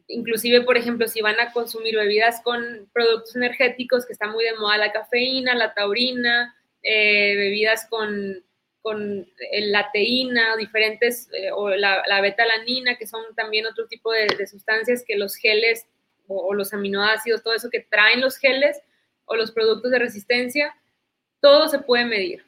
inclusive, por ejemplo, si van a consumir bebidas con productos energéticos, que está muy de moda la cafeína, la taurina, eh, bebidas con, con la teína, diferentes, eh, o la, la betalanina, que son también otro tipo de, sustancias que los geles o, los aminoácidos, todo eso que traen los geles o los productos de resistencia, todo se puede medir.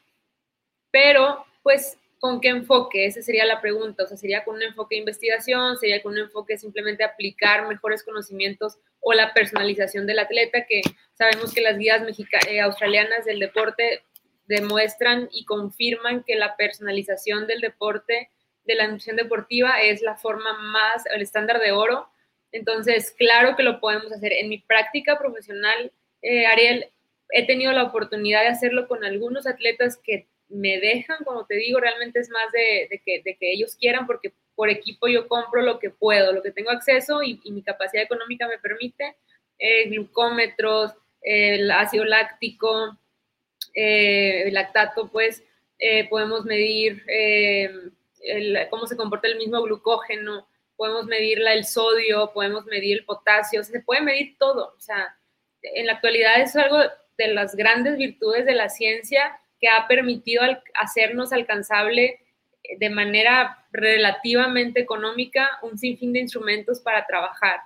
Pero, pues, ¿Con qué enfoque? Esa sería la pregunta. O sea, sería con un enfoque de investigación, sería con un enfoque simplemente aplicar mejores conocimientos o la personalización del atleta, que sabemos que las guías eh, australianas del deporte demuestran y confirman que la personalización del deporte, de la nutrición deportiva, es la forma más, el estándar de oro. Entonces, claro que lo podemos hacer. En mi práctica profesional, eh, Ariel, he tenido la oportunidad de hacerlo con algunos atletas que me dejan, como te digo, realmente es más de, que, ellos quieran, porque por equipo yo compro lo que puedo, lo que tengo acceso y, mi capacidad económica me permite, eh, glucómetros, el ácido láctico, eh, el lactato, pues eh, podemos medir cómo se comporta el mismo glucógeno, podemos medir el sodio, podemos medir el potasio, se puede medir todo. O sea, en la actualidad es algo de las grandes virtudes de la ciencia que ha permitido hacernos alcanzable eh, de manera relativamente económica un sinfín de instrumentos para trabajar.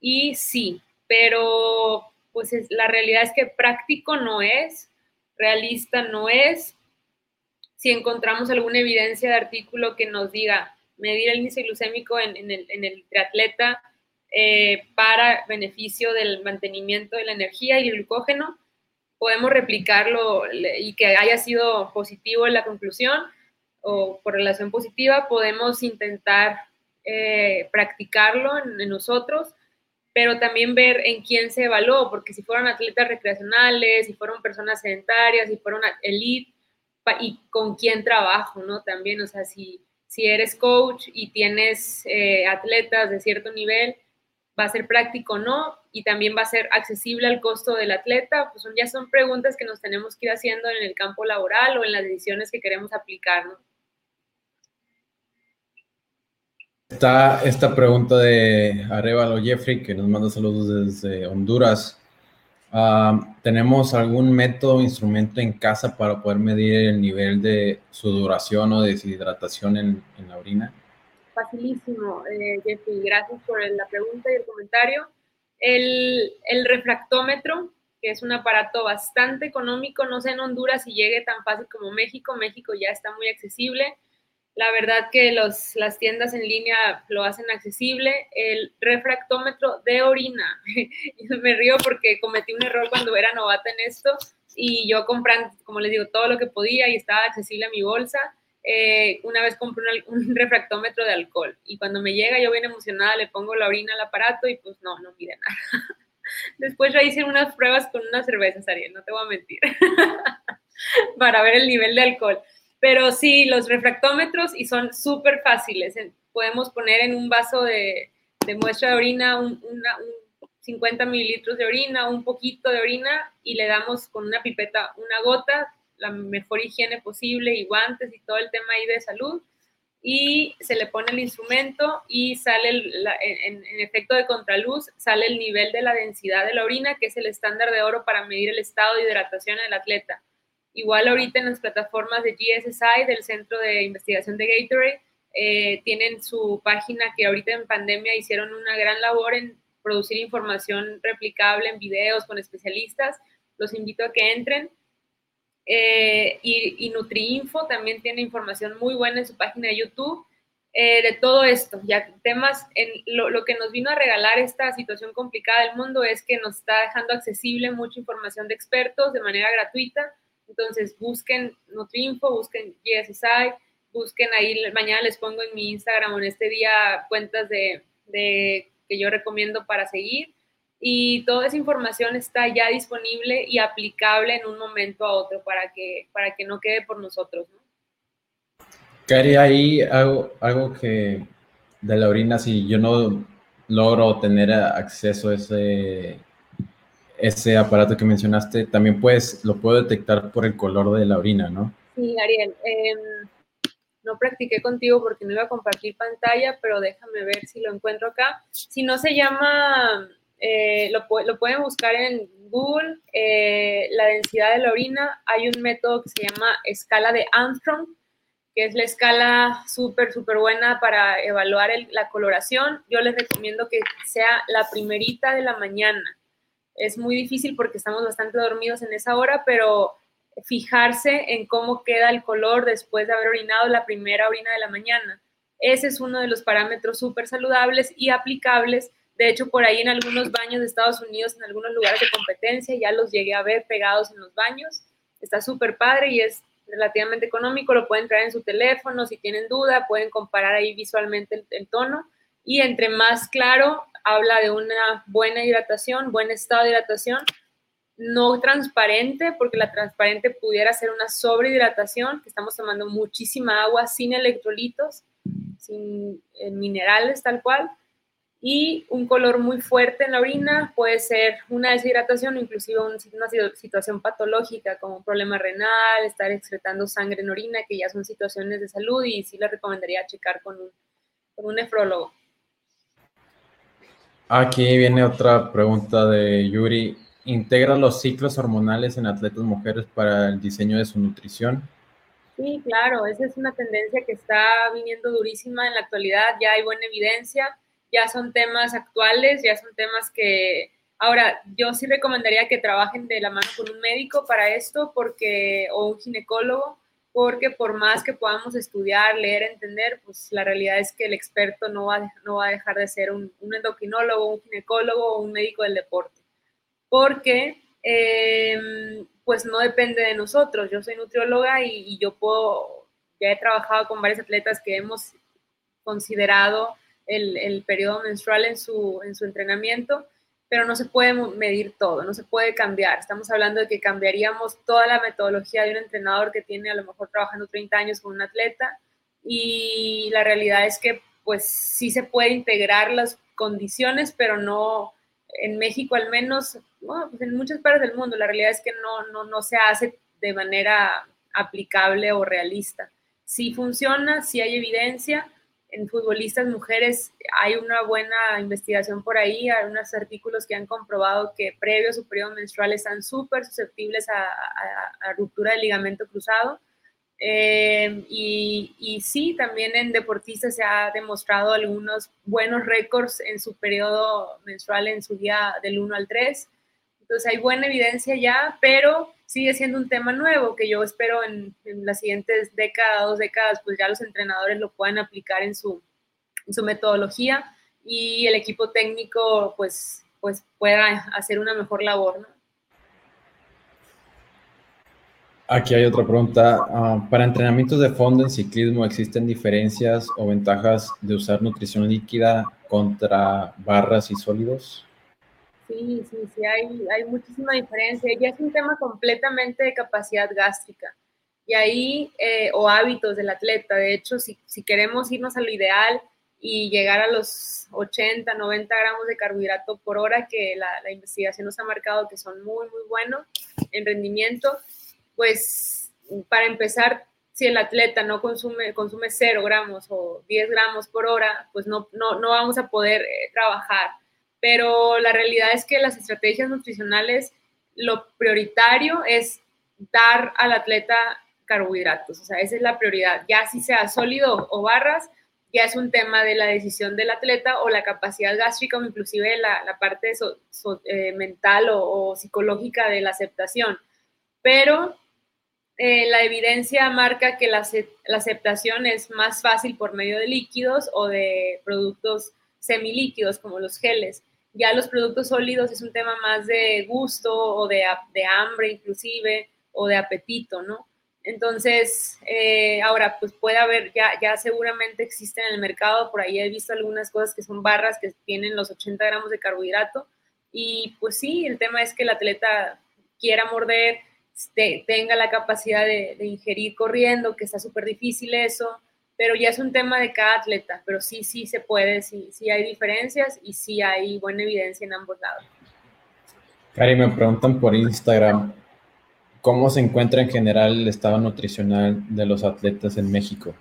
Y sí, pero pues la realidad es que práctico no es, realista no es. Si encontramos alguna evidencia de artículo que nos diga medir el índice glucémico en, el, triatleta eh, para beneficio del mantenimiento de la energía y el glucógeno, podemos replicarlo y que haya sido positivo en la conclusión o por relación positiva, podemos intentar eh, practicarlo en, nosotros, pero también ver en quién se evaluó, porque si fueron atletas recreacionales, si fueron personas sedentarias, si fueron elite, y con quién trabajo, ¿no? También, o sea, si, si eres coach y tienes eh, atletas de cierto nivel, va a ser práctico o no, y también va a ser accesible al costo del atleta, pues ya son preguntas que nos tenemos que ir haciendo en el campo laboral o en las decisiones que queremos aplicar, ¿no? Está esta pregunta de Arevalo Jeffrey, que nos manda saludos desde Honduras. Ah, ¿Tenemos algún método o instrumento en casa para poder medir el nivel de sudoración o deshidratación en, en la orina? Facilísimo, eh, Jeffrey. Gracias por la pregunta y el comentario. El, refractómetro, que es un aparato bastante económico, no sé en Honduras si llegue tan fácil como México. México ya está muy accesible la verdad que los, las tiendas en línea lo hacen accesible. El refractómetro de orina. Me río porque cometí un error cuando era novata en esto y yo comprando, como les digo, todo lo que podía y estaba accesible a mi bolsa. Eh, una vez compré un, refractómetro de alcohol y cuando me llega yo bien emocionada le pongo la orina al aparato y pues no, no mide nada. Después ya hice unas pruebas con unas cervezas, Ariel, no te voy a mentir, para ver el nivel de alcohol. Pero sí, los refractómetros y son súper fáciles. Podemos poner en un vaso de, muestra de orina un, 50 mililitros de orina, un poquito de orina y le damos con una pipeta una gota, la mejor higiene posible y guantes y todo el tema ahí de salud. Y se le pone el instrumento y sale, en, en efecto de contraluz, sale el nivel de la densidad de la orina, que es el estándar de oro para medir el estado de hidratación del atleta Igual ahorita en las plataformas de GSSI, del Centro de Investigación de Gatorade, eh, tienen su página que ahorita en pandemia hicieron una gran labor en producir información replicable en videos con especialistas. Los invito a que entren. Eh, y, NutriInfo también tiene información muy buena en su página de YouTube eh, de todo esto. Ya temas, en lo, lo, que nos vino a regalar esta situación complicada del mundo es que nos está dejando accesible mucha información de expertos de manera gratuita entonces, busquen Nutrinfo, busquen GSSI, busquen ahí, mañana les pongo en mi Instagram o en este día cuentas de, que yo recomiendo para seguir. Y toda esa información está ya disponible y aplicable en un momento a otro para que, para que no quede por nosotros. ¿no? Cari, ahí algo, algo que de la orina, si yo no logro tener acceso a ese ese aparato que mencionaste, también puedes, lo puedo detectar por el color de la orina, ¿no? Sí, Ariel. Em, no practiqué contigo porque no iba a compartir pantalla, pero déjame ver si lo encuentro acá. Si no se llama, eh, lo, pueden buscar en Google, eh, la densidad de la orina. Hay un método que se llama escala de Armstrong, que es la escala súper, súper buena para evaluar la coloración. Yo les recomiendo que sea la primerita de la mañana es muy difícil porque estamos bastante dormidos en esa hora, pero fijarse en cómo queda el color después de haber orinado la primera orina de la mañana. Ese es uno de los parámetros súper saludables y aplicables. De hecho, por ahí en algunos baños de Estados Unidos, en algunos lugares de competencia, ya los llegué a ver pegados en los baños. Está súper padre y es relativamente económico. Lo pueden traer en su teléfono. Si tienen duda, pueden comparar ahí visualmente el, el tono. Y entre más claro, habla de una buena hidratación, buen estado de hidratación, no transparente, porque la transparente pudiera ser una sobrehidratación, que estamos tomando muchísima agua sin electrolitos, sin eh, minerales tal cual, y un color muy fuerte en la orina puede ser una deshidratación o inclusive una situación patológica como un problema renal, estar excretando sangre en orina, que ya son situaciones de salud y sí le recomendaría checar con un, con un nefrólogo. Aquí viene otra pregunta de Yuri. ¿Integra los ciclos hormonales en atletas mujeres para el diseño de su nutrición? Sí, claro, esa es una tendencia que está viniendo durísima en la actualidad, ya hay buena evidencia, ya son temas actuales, ya son temas que... Ahora, yo sí recomendaría que trabajen de la mano con un médico para esto, porque, o un ginecólogo, porque por más que podamos estudiar, leer, entender, pues la realidad es que el experto no va, no va a dejar de ser un, endocrinólogo, un ginecólogo o un médico del deporte, porque em, pues no depende de nosotros. Yo soy nutrióloga y, yo puedo, ya he trabajado con varios atletas que hemos considerado el, periodo menstrual en su, en su entrenamiento pero no se puede medir todo, no se puede cambiar. Estamos hablando de que cambiaríamos toda la metodología de un entrenador que tiene a lo mejor trabajando 30 años con un atleta y la realidad es que pues sí se puede integrar las condiciones, pero no en México al menos, bueno, pues en muchas partes del mundo, la realidad es que no, no, no se hace de manera aplicable o realista. Si funciona, si hay evidencia, en futbolistas mujeres hay una buena investigación por ahí, hay unos artículos que han comprobado que previo a su periodo menstrual están súper susceptibles a, a, ruptura del ligamento cruzado. Eh, y, y, sí, también en deportistas se ha demostrado algunos buenos récords en su periodo menstrual en su día del 1 al 3. Entonces hay buena evidencia ya, pero sigue siendo un tema nuevo que yo espero en, las siguientes décadas, dos décadas, pues ya los entrenadores lo puedan aplicar en su, en metodología y el equipo técnico pues, pues pueda hacer una mejor labor. Aquí hay otra pregunta. Ah, ¿Para entrenamientos de fondo en ciclismo existen diferencias o ventajas de usar nutrición líquida contra barras y sólidos? Sí, sí, sí, hay, hay muchísima diferencia. Ya es un tema completamente de capacidad gástrica. Y ahí, eh, o hábitos del atleta. De hecho, si, si queremos irnos a lo ideal y llegar a los 80, 90 gramos de carbohidrato por hora, que la, investigación nos ha marcado que son muy, muy buenos en rendimiento, pues para empezar, si el atleta no consume, consume 0 gramos o 10 gramos por hora, pues no, no, no vamos a poder eh, trabajar pero la realidad es que las estrategias nutricionales, lo prioritario es dar al atleta carbohidratos, o sea, esa es la prioridad, ya si sea sólido o barras, ya es un tema de la decisión del atleta o la capacidad gástrica o inclusive la, la parte eh, mental o, psicológica de la aceptación. Pero eh, la evidencia marca que la, aceptación es más fácil por medio de líquidos o de productos semilíquidos como los geles. Ya los productos sólidos es un tema más de gusto o de, de hambre inclusive o de apetito, ¿no? Entonces, eh, ahora, pues puede haber, ya, ya seguramente existen en el mercado, por ahí he visto algunas cosas que son barras que tienen los 80 gramos de carbohidrato. Y pues sí, el tema es que el atleta quiera morder, tenga la capacidad de, de ingerir corriendo, que está súper difícil eso, pero ya es un tema de cada atleta, pero sí, sí se puede, sí, sí hay diferencias y sí hay buena evidencia en ambos lados. Cari, me preguntan por Instagram, ¿cómo se encuentra en general el estado nutricional de los atletas en México?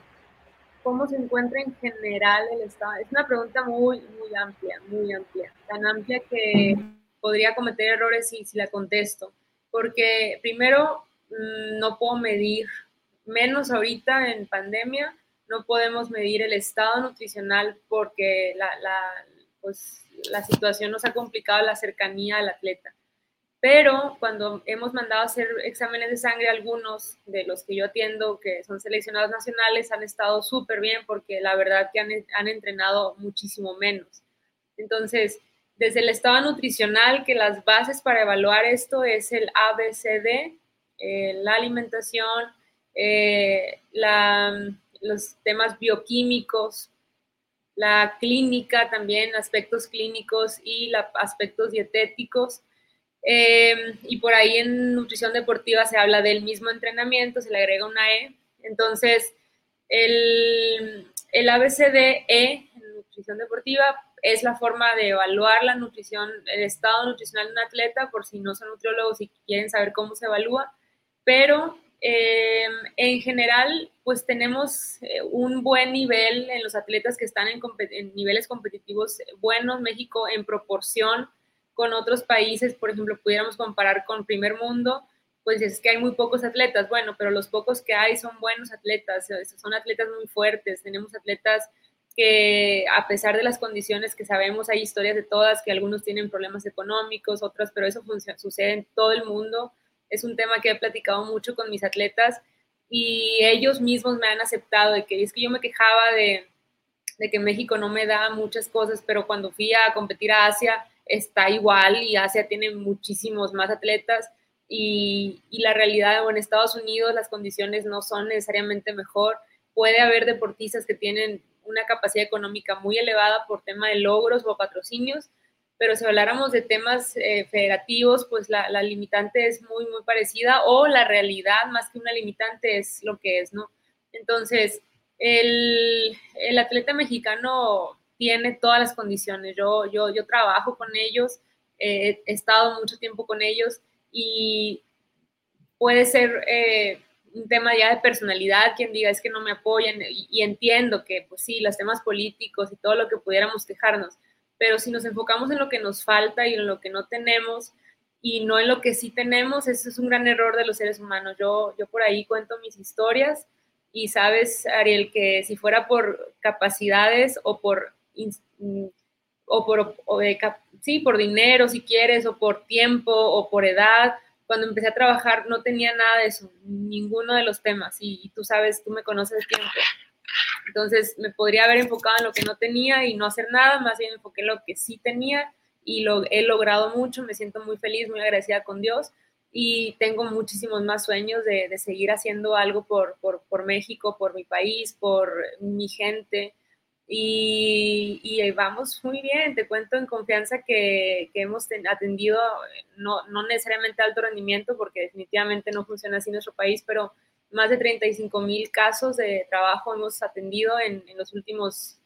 ¿Cómo se encuentra en general el estado? Es una pregunta muy, muy amplia, muy amplia, tan amplia que podría cometer errores si, si la contesto, porque primero mm, no puedo medir, menos ahorita en pandemia, no podemos medir el estado nutricional porque la, pues, la situación nos ha complicado la cercanía al atleta. Pero cuando hemos mandado a hacer exámenes de sangre, algunos de los que yo atiendo, que son seleccionados nacionales, han estado súper bien porque la verdad que han, han, entrenado muchísimo menos. Entonces, desde el estado nutricional, que las bases para evaluar esto es el ABCD, eh, la alimentación, eh, la los temas bioquímicos, la clínica también, aspectos clínicos y la, aspectos dietéticos. Eh, y por ahí en nutrición deportiva se habla del mismo entrenamiento, se le agrega una E. Entonces, el, el ABCDE en nutrición deportiva es la forma de evaluar la nutrición, el estado nutricional de un atleta, por si no son nutriólogos y quieren saber cómo se evalúa, pero Em, en general, pues tenemos eh, un buen nivel en los atletas que están en, niveles competitivos buenos. México en proporción con otros países, por ejemplo, pudiéramos comparar con primer mundo, pues es que hay muy pocos atletas. Bueno, pero los pocos que hay son buenos atletas, son atletas muy fuertes. Tenemos atletas que a pesar de las condiciones que sabemos, hay historias de todas, que algunos tienen problemas económicos, otras, pero eso sucede en todo el mundo es un tema que he platicado mucho con mis atletas y ellos mismos me han aceptado de que es que yo me quejaba de, de que México no me da muchas cosas, pero cuando fui a competir a Asia está igual y Asia tiene muchísimos más atletas y, y la realidad, o en Estados Unidos las condiciones no son necesariamente mejor. Puede haber deportistas que tienen una capacidad económica muy elevada por tema de logros o patrocinios, pero si habláramos de temas eh, federativos, pues la, limitante es muy, muy parecida o la realidad más que una limitante es lo que es, ¿no? Entonces, El, el atleta mexicano tiene todas las condiciones. Yo, yo, yo trabajo con ellos, he estado mucho tiempo con ellos y puede ser eh, un tema ya de personalidad, quien diga es que no me apoyan y, entiendo que pues sí, los temas políticos y todo lo que pudiéramos quejarnos, pero si nos enfocamos en lo que nos falta y en lo que no tenemos y no en lo que sí tenemos, eso es un gran error de los seres humanos. Yo, yo por ahí cuento mis historias y sabes, Ariel, que si fuera por capacidades o por... O por, sí, por dinero, si quieres, o por tiempo, o por edad, cuando empecé a trabajar no tenía nada de eso, ninguno de los temas, y, tú sabes, tú me conoces de tiempo. Entonces me podría haber enfocado en lo que no tenía y no hacer nada, más bien enfoqué en lo que sí tenía y lo he logrado mucho, me siento muy feliz, muy agradecida con Dios y tengo muchísimos más sueños de, de seguir haciendo algo por, por, México, por mi país, por mi gente y, y, vamos muy bien, te cuento en confianza que, que hemos atendido, no, no, necesariamente alto rendimiento, porque definitivamente no funciona así nuestro país, pero más de 35 mil casos de trabajo hemos atendido en, en los últimos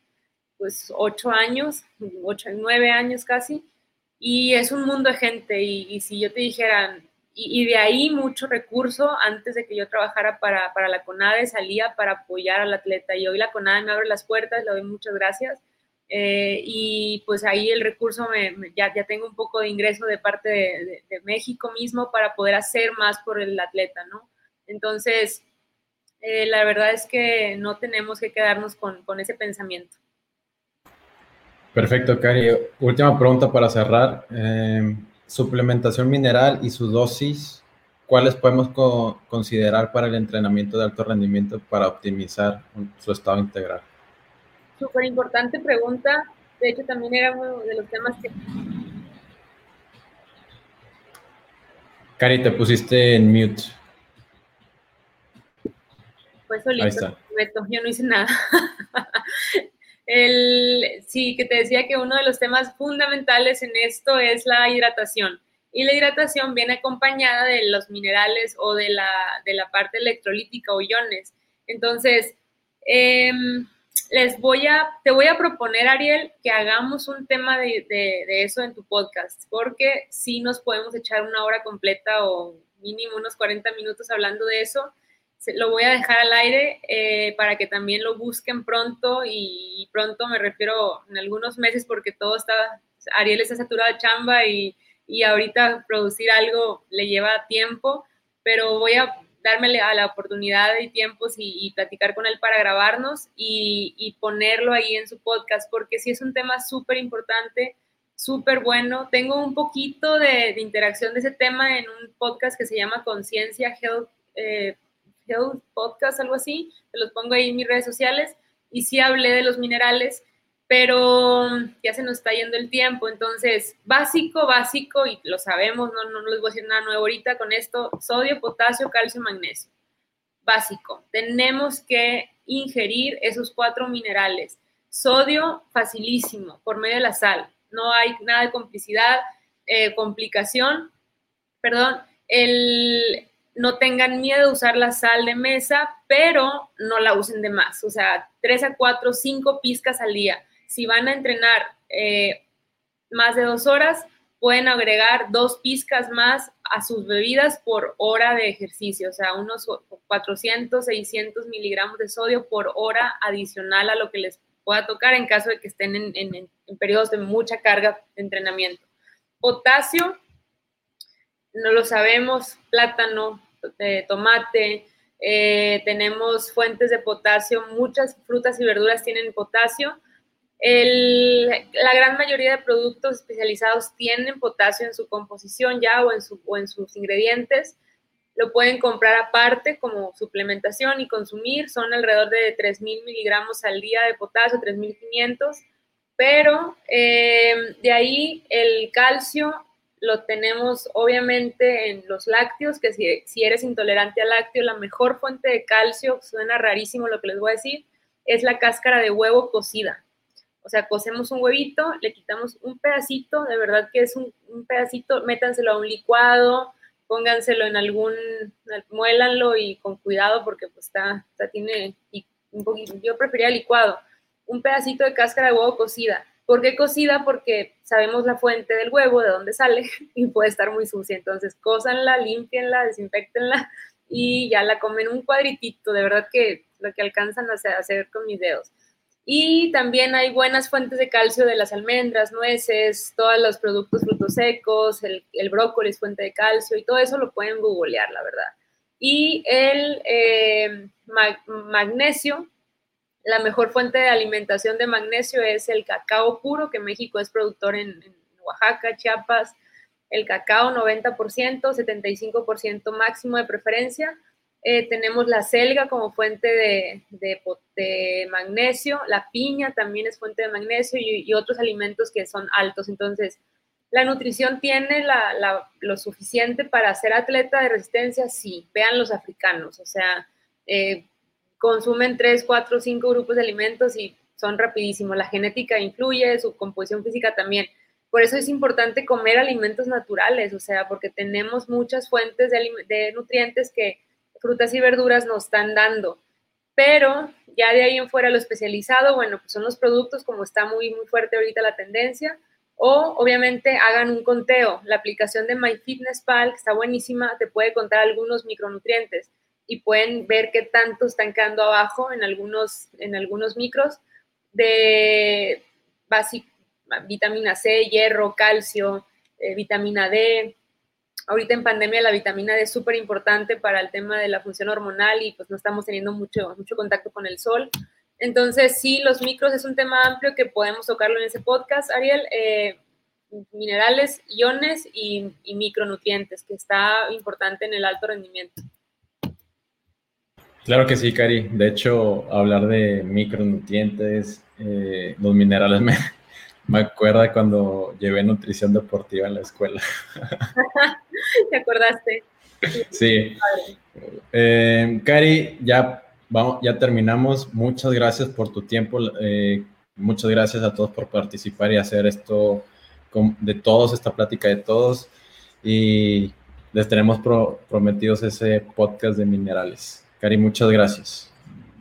pues, ocho años, ocho, nueve años casi, y es un mundo de gente, y, y si yo te dijera, y, de ahí mucho recurso antes de que yo trabajara para, para, la CONADE, salía para apoyar al atleta. Y hoy la CONADE me abre las puertas, le doy muchas gracias. Eh, y pues ahí el recurso me, ya, ya, tengo un poco de ingreso de parte de, de, México mismo para poder hacer más por el atleta, ¿no? Entonces, eh, la verdad es que no tenemos que quedarnos con, con ese pensamiento. Perfecto, Cari. Última pregunta para cerrar. Eh, suplementación mineral y su dosis, ¿cuáles podemos considerar para el entrenamiento de alto rendimiento para optimizar su estado integral? Súper importante pregunta. De hecho, también era uno de los temas que... Cari, te pusiste en mute. Solito, yo no hice nada. El, sí, que te decía que uno de los temas fundamentales en esto es la hidratación. Y la hidratación viene acompañada de los minerales o de la, de la parte electrolítica o iones. Entonces, em, les voy a, te voy a proponer, Ariel, que hagamos un tema de, de, eso en tu podcast, porque sí nos podemos echar una hora completa o mínimo unos 40 minutos hablando de eso lo voy a dejar al aire eh, para que también lo busquen pronto y pronto me refiero en algunos meses porque todo está, Ariel está saturado de chamba y, y ahorita producir algo le lleva tiempo, pero voy a darme a la oportunidad y tiempos y, platicar con él para grabarnos y, y, ponerlo ahí en su podcast, porque sí es un tema súper importante, súper bueno. Tengo un poquito de, de, interacción de ese tema en un podcast que se llama Conciencia Health eh, Health Podcast, algo así, te los pongo ahí en mis redes sociales, y sí hablé de los minerales, pero ya se nos está yendo el tiempo, entonces, básico, básico, y lo sabemos, no, no les voy a decir nada nuevo ahorita con esto, sodio, potasio, calcio, magnesio. Básico, tenemos que ingerir esos cuatro minerales. Sodio, facilísimo, por medio de la sal. No hay nada de complicidad, eh, complicación, perdón. El, no tengan miedo de usar la sal de mesa, pero no la usen de más. O sea, tres a cuatro, cinco pizcas al día. Si van a entrenar eh, más de dos horas, pueden agregar dos pizcas más a sus bebidas por hora de ejercicio, o sea, unos 400, 600 miligramos de sodio por hora adicional a lo que les pueda tocar en caso de que estén en, en periodos de mucha carga de entrenamiento. Potasio, no lo sabemos, plátano, tomate, eh, tenemos fuentes de potasio, muchas frutas y verduras tienen potasio. la gran mayoría de productos especializados tienen potasio en su composición ya o en, su, o en sus ingredientes. Lo pueden comprar aparte como suplementación y consumir. Son alrededor de 3.000 miligramos al día de potasio, 3.500. Pero eh, de ahí el calcio lo tenemos obviamente en los lácteos, que si, eres intolerante al lácteo, la mejor fuente de calcio, suena rarísimo lo que les voy a decir, es la cáscara de huevo cocida. O sea, cocemos un huevito, le quitamos un pedacito, de verdad que es un, pedacito, métanselo a un licuado, pónganselo en algún, muélanlo y con cuidado porque pues está, está tiene un poquito, yo prefería licuado, un pedacito de cáscara de huevo cocida. ¿Por qué cocida? Porque sabemos la fuente del huevo, de dónde sale, y puede estar muy sucia. Entonces, cósanla, limpienla, desinfectenla y ya la comen un cuadritito. De verdad que lo que alcanzan a hacer con mis dedos. Y también hay buenas fuentes de calcio de las almendras, nueces, todos los productos frutos secos, el, brócoli es fuente de calcio y todo eso lo pueden googlear, la verdad. Y el eh, magnesio, la mejor fuente de alimentación de magnesio es el cacao puro, que México es productor en, Oaxaca, Chiapas. El cacao 90%, 75% máximo de preferencia eh, tenemos la selga como fuente de, magnesio, la piña también es fuente de magnesio y, otros alimentos que son altos. Entonces, la nutrición tiene lo suficiente para ser atleta de resistencia, sí. Vean los africanos, o sea, eh, consumen 3, 4, 5 grupos de alimentos y son rapidísimos. La genética influye, su composición física también. Por eso es importante comer alimentos naturales, o sea, porque tenemos muchas fuentes de nutrientes que frutas y verduras nos están dando. Pero ya de ahí en fuera lo especializado, bueno, pues son los productos como está muy, muy fuerte ahorita la tendencia. O obviamente hagan un conteo. La aplicación de MyFitnessPal, que está buenísima, te puede contar algunos micronutrientes y pueden ver qué tanto están quedando abajo en algunos, en algunos micros de vitamina C, hierro, calcio, eh, vitamina D, ahorita en pandemia la vitamina D es súper importante para el tema de la función hormonal y pues no estamos teniendo mucho, mucho contacto con el sol. Entonces, sí, los micros es un tema amplio que podemos tocarlo en ese podcast, Ariel. Eh, minerales, iones y, micronutrientes, que está importante en el alto rendimiento. Claro que sí, Cari. De hecho, hablar de micronutrientes, eh, los minerales me, me acuerda cuando llevé nutrición deportiva en la escuela. ¿Te acordaste? Sí. Eh, Cari, ya, vamos, ya terminamos. Muchas gracias por tu tiempo. Eh, muchas gracias a todos por participar y hacer esto de todos, esta plática de todos. Y les tenemos prometidos ese podcast de minerales. Cari, muchas gracias.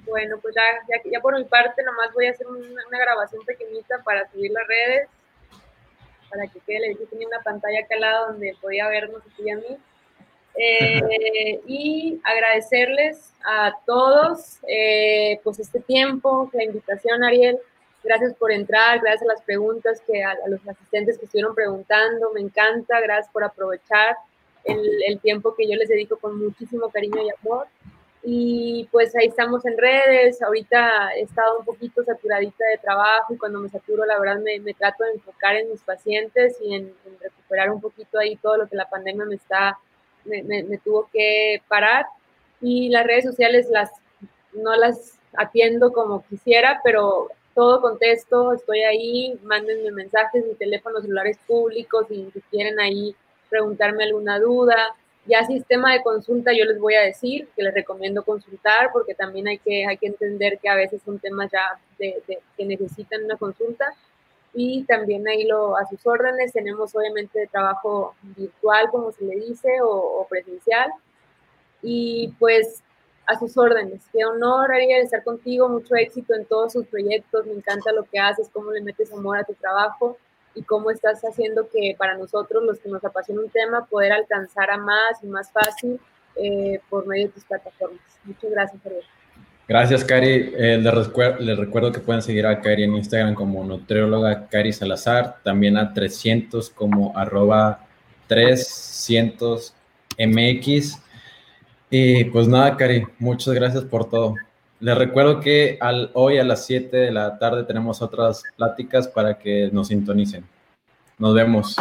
Bueno, pues ya, ya, por mi parte nomás voy a hacer una, grabación pequeñita para subir las redes, para que quede, le dije, tenía una pantalla acá al lado donde podía vernos aquí a mí. Eh, y agradecerles a todos eh, pues este tiempo, la invitación Ariel, gracias por entrar, gracias a las preguntas que a, los asistentes que estuvieron preguntando, me encanta, gracias por aprovechar el, el tiempo que yo les dedico con muchísimo cariño y amor. Y pues ahí estamos en redes. Ahorita he estado un poquito saturadita de trabajo y cuando me saturo, la verdad, me, me trato de enfocar en mis pacientes y en, recuperar un poquito ahí todo lo que la pandemia me está, me, me, tuvo que parar. Y las redes sociales las, no las atiendo como quisiera, pero todo contesto, estoy ahí, mándenme mensajes, mi teléfono celulares públicos y si quieren ahí preguntarme alguna duda ya sistema de consulta yo les voy a decir que les recomiendo consultar porque también hay que, hay que entender que a veces son temas ya de, que necesitan una consulta y también ahí lo, a sus órdenes tenemos obviamente de trabajo virtual como se le dice o, presencial y pues a sus órdenes. Qué honor, Ariel, estar contigo, mucho éxito en todos sus proyectos, me encanta lo que haces, cómo le metes amor a tu trabajo y cómo estás haciendo que para nosotros, los que nos apasiona un tema, poder alcanzar a más y más fácil eh, por medio de tus plataformas. Muchas gracias, Ariel. Gracias, Cari. Eh, les, recuerdo, que pueden seguir a Cari en Instagram como nutrióloga Cari Salazar, también a 300 como arroba 300 MX. Y pues nada, Cari, muchas gracias por todo. Les recuerdo que al, hoy a las 7 de la tarde tenemos otras pláticas para que nos sintonicen. Nos vemos.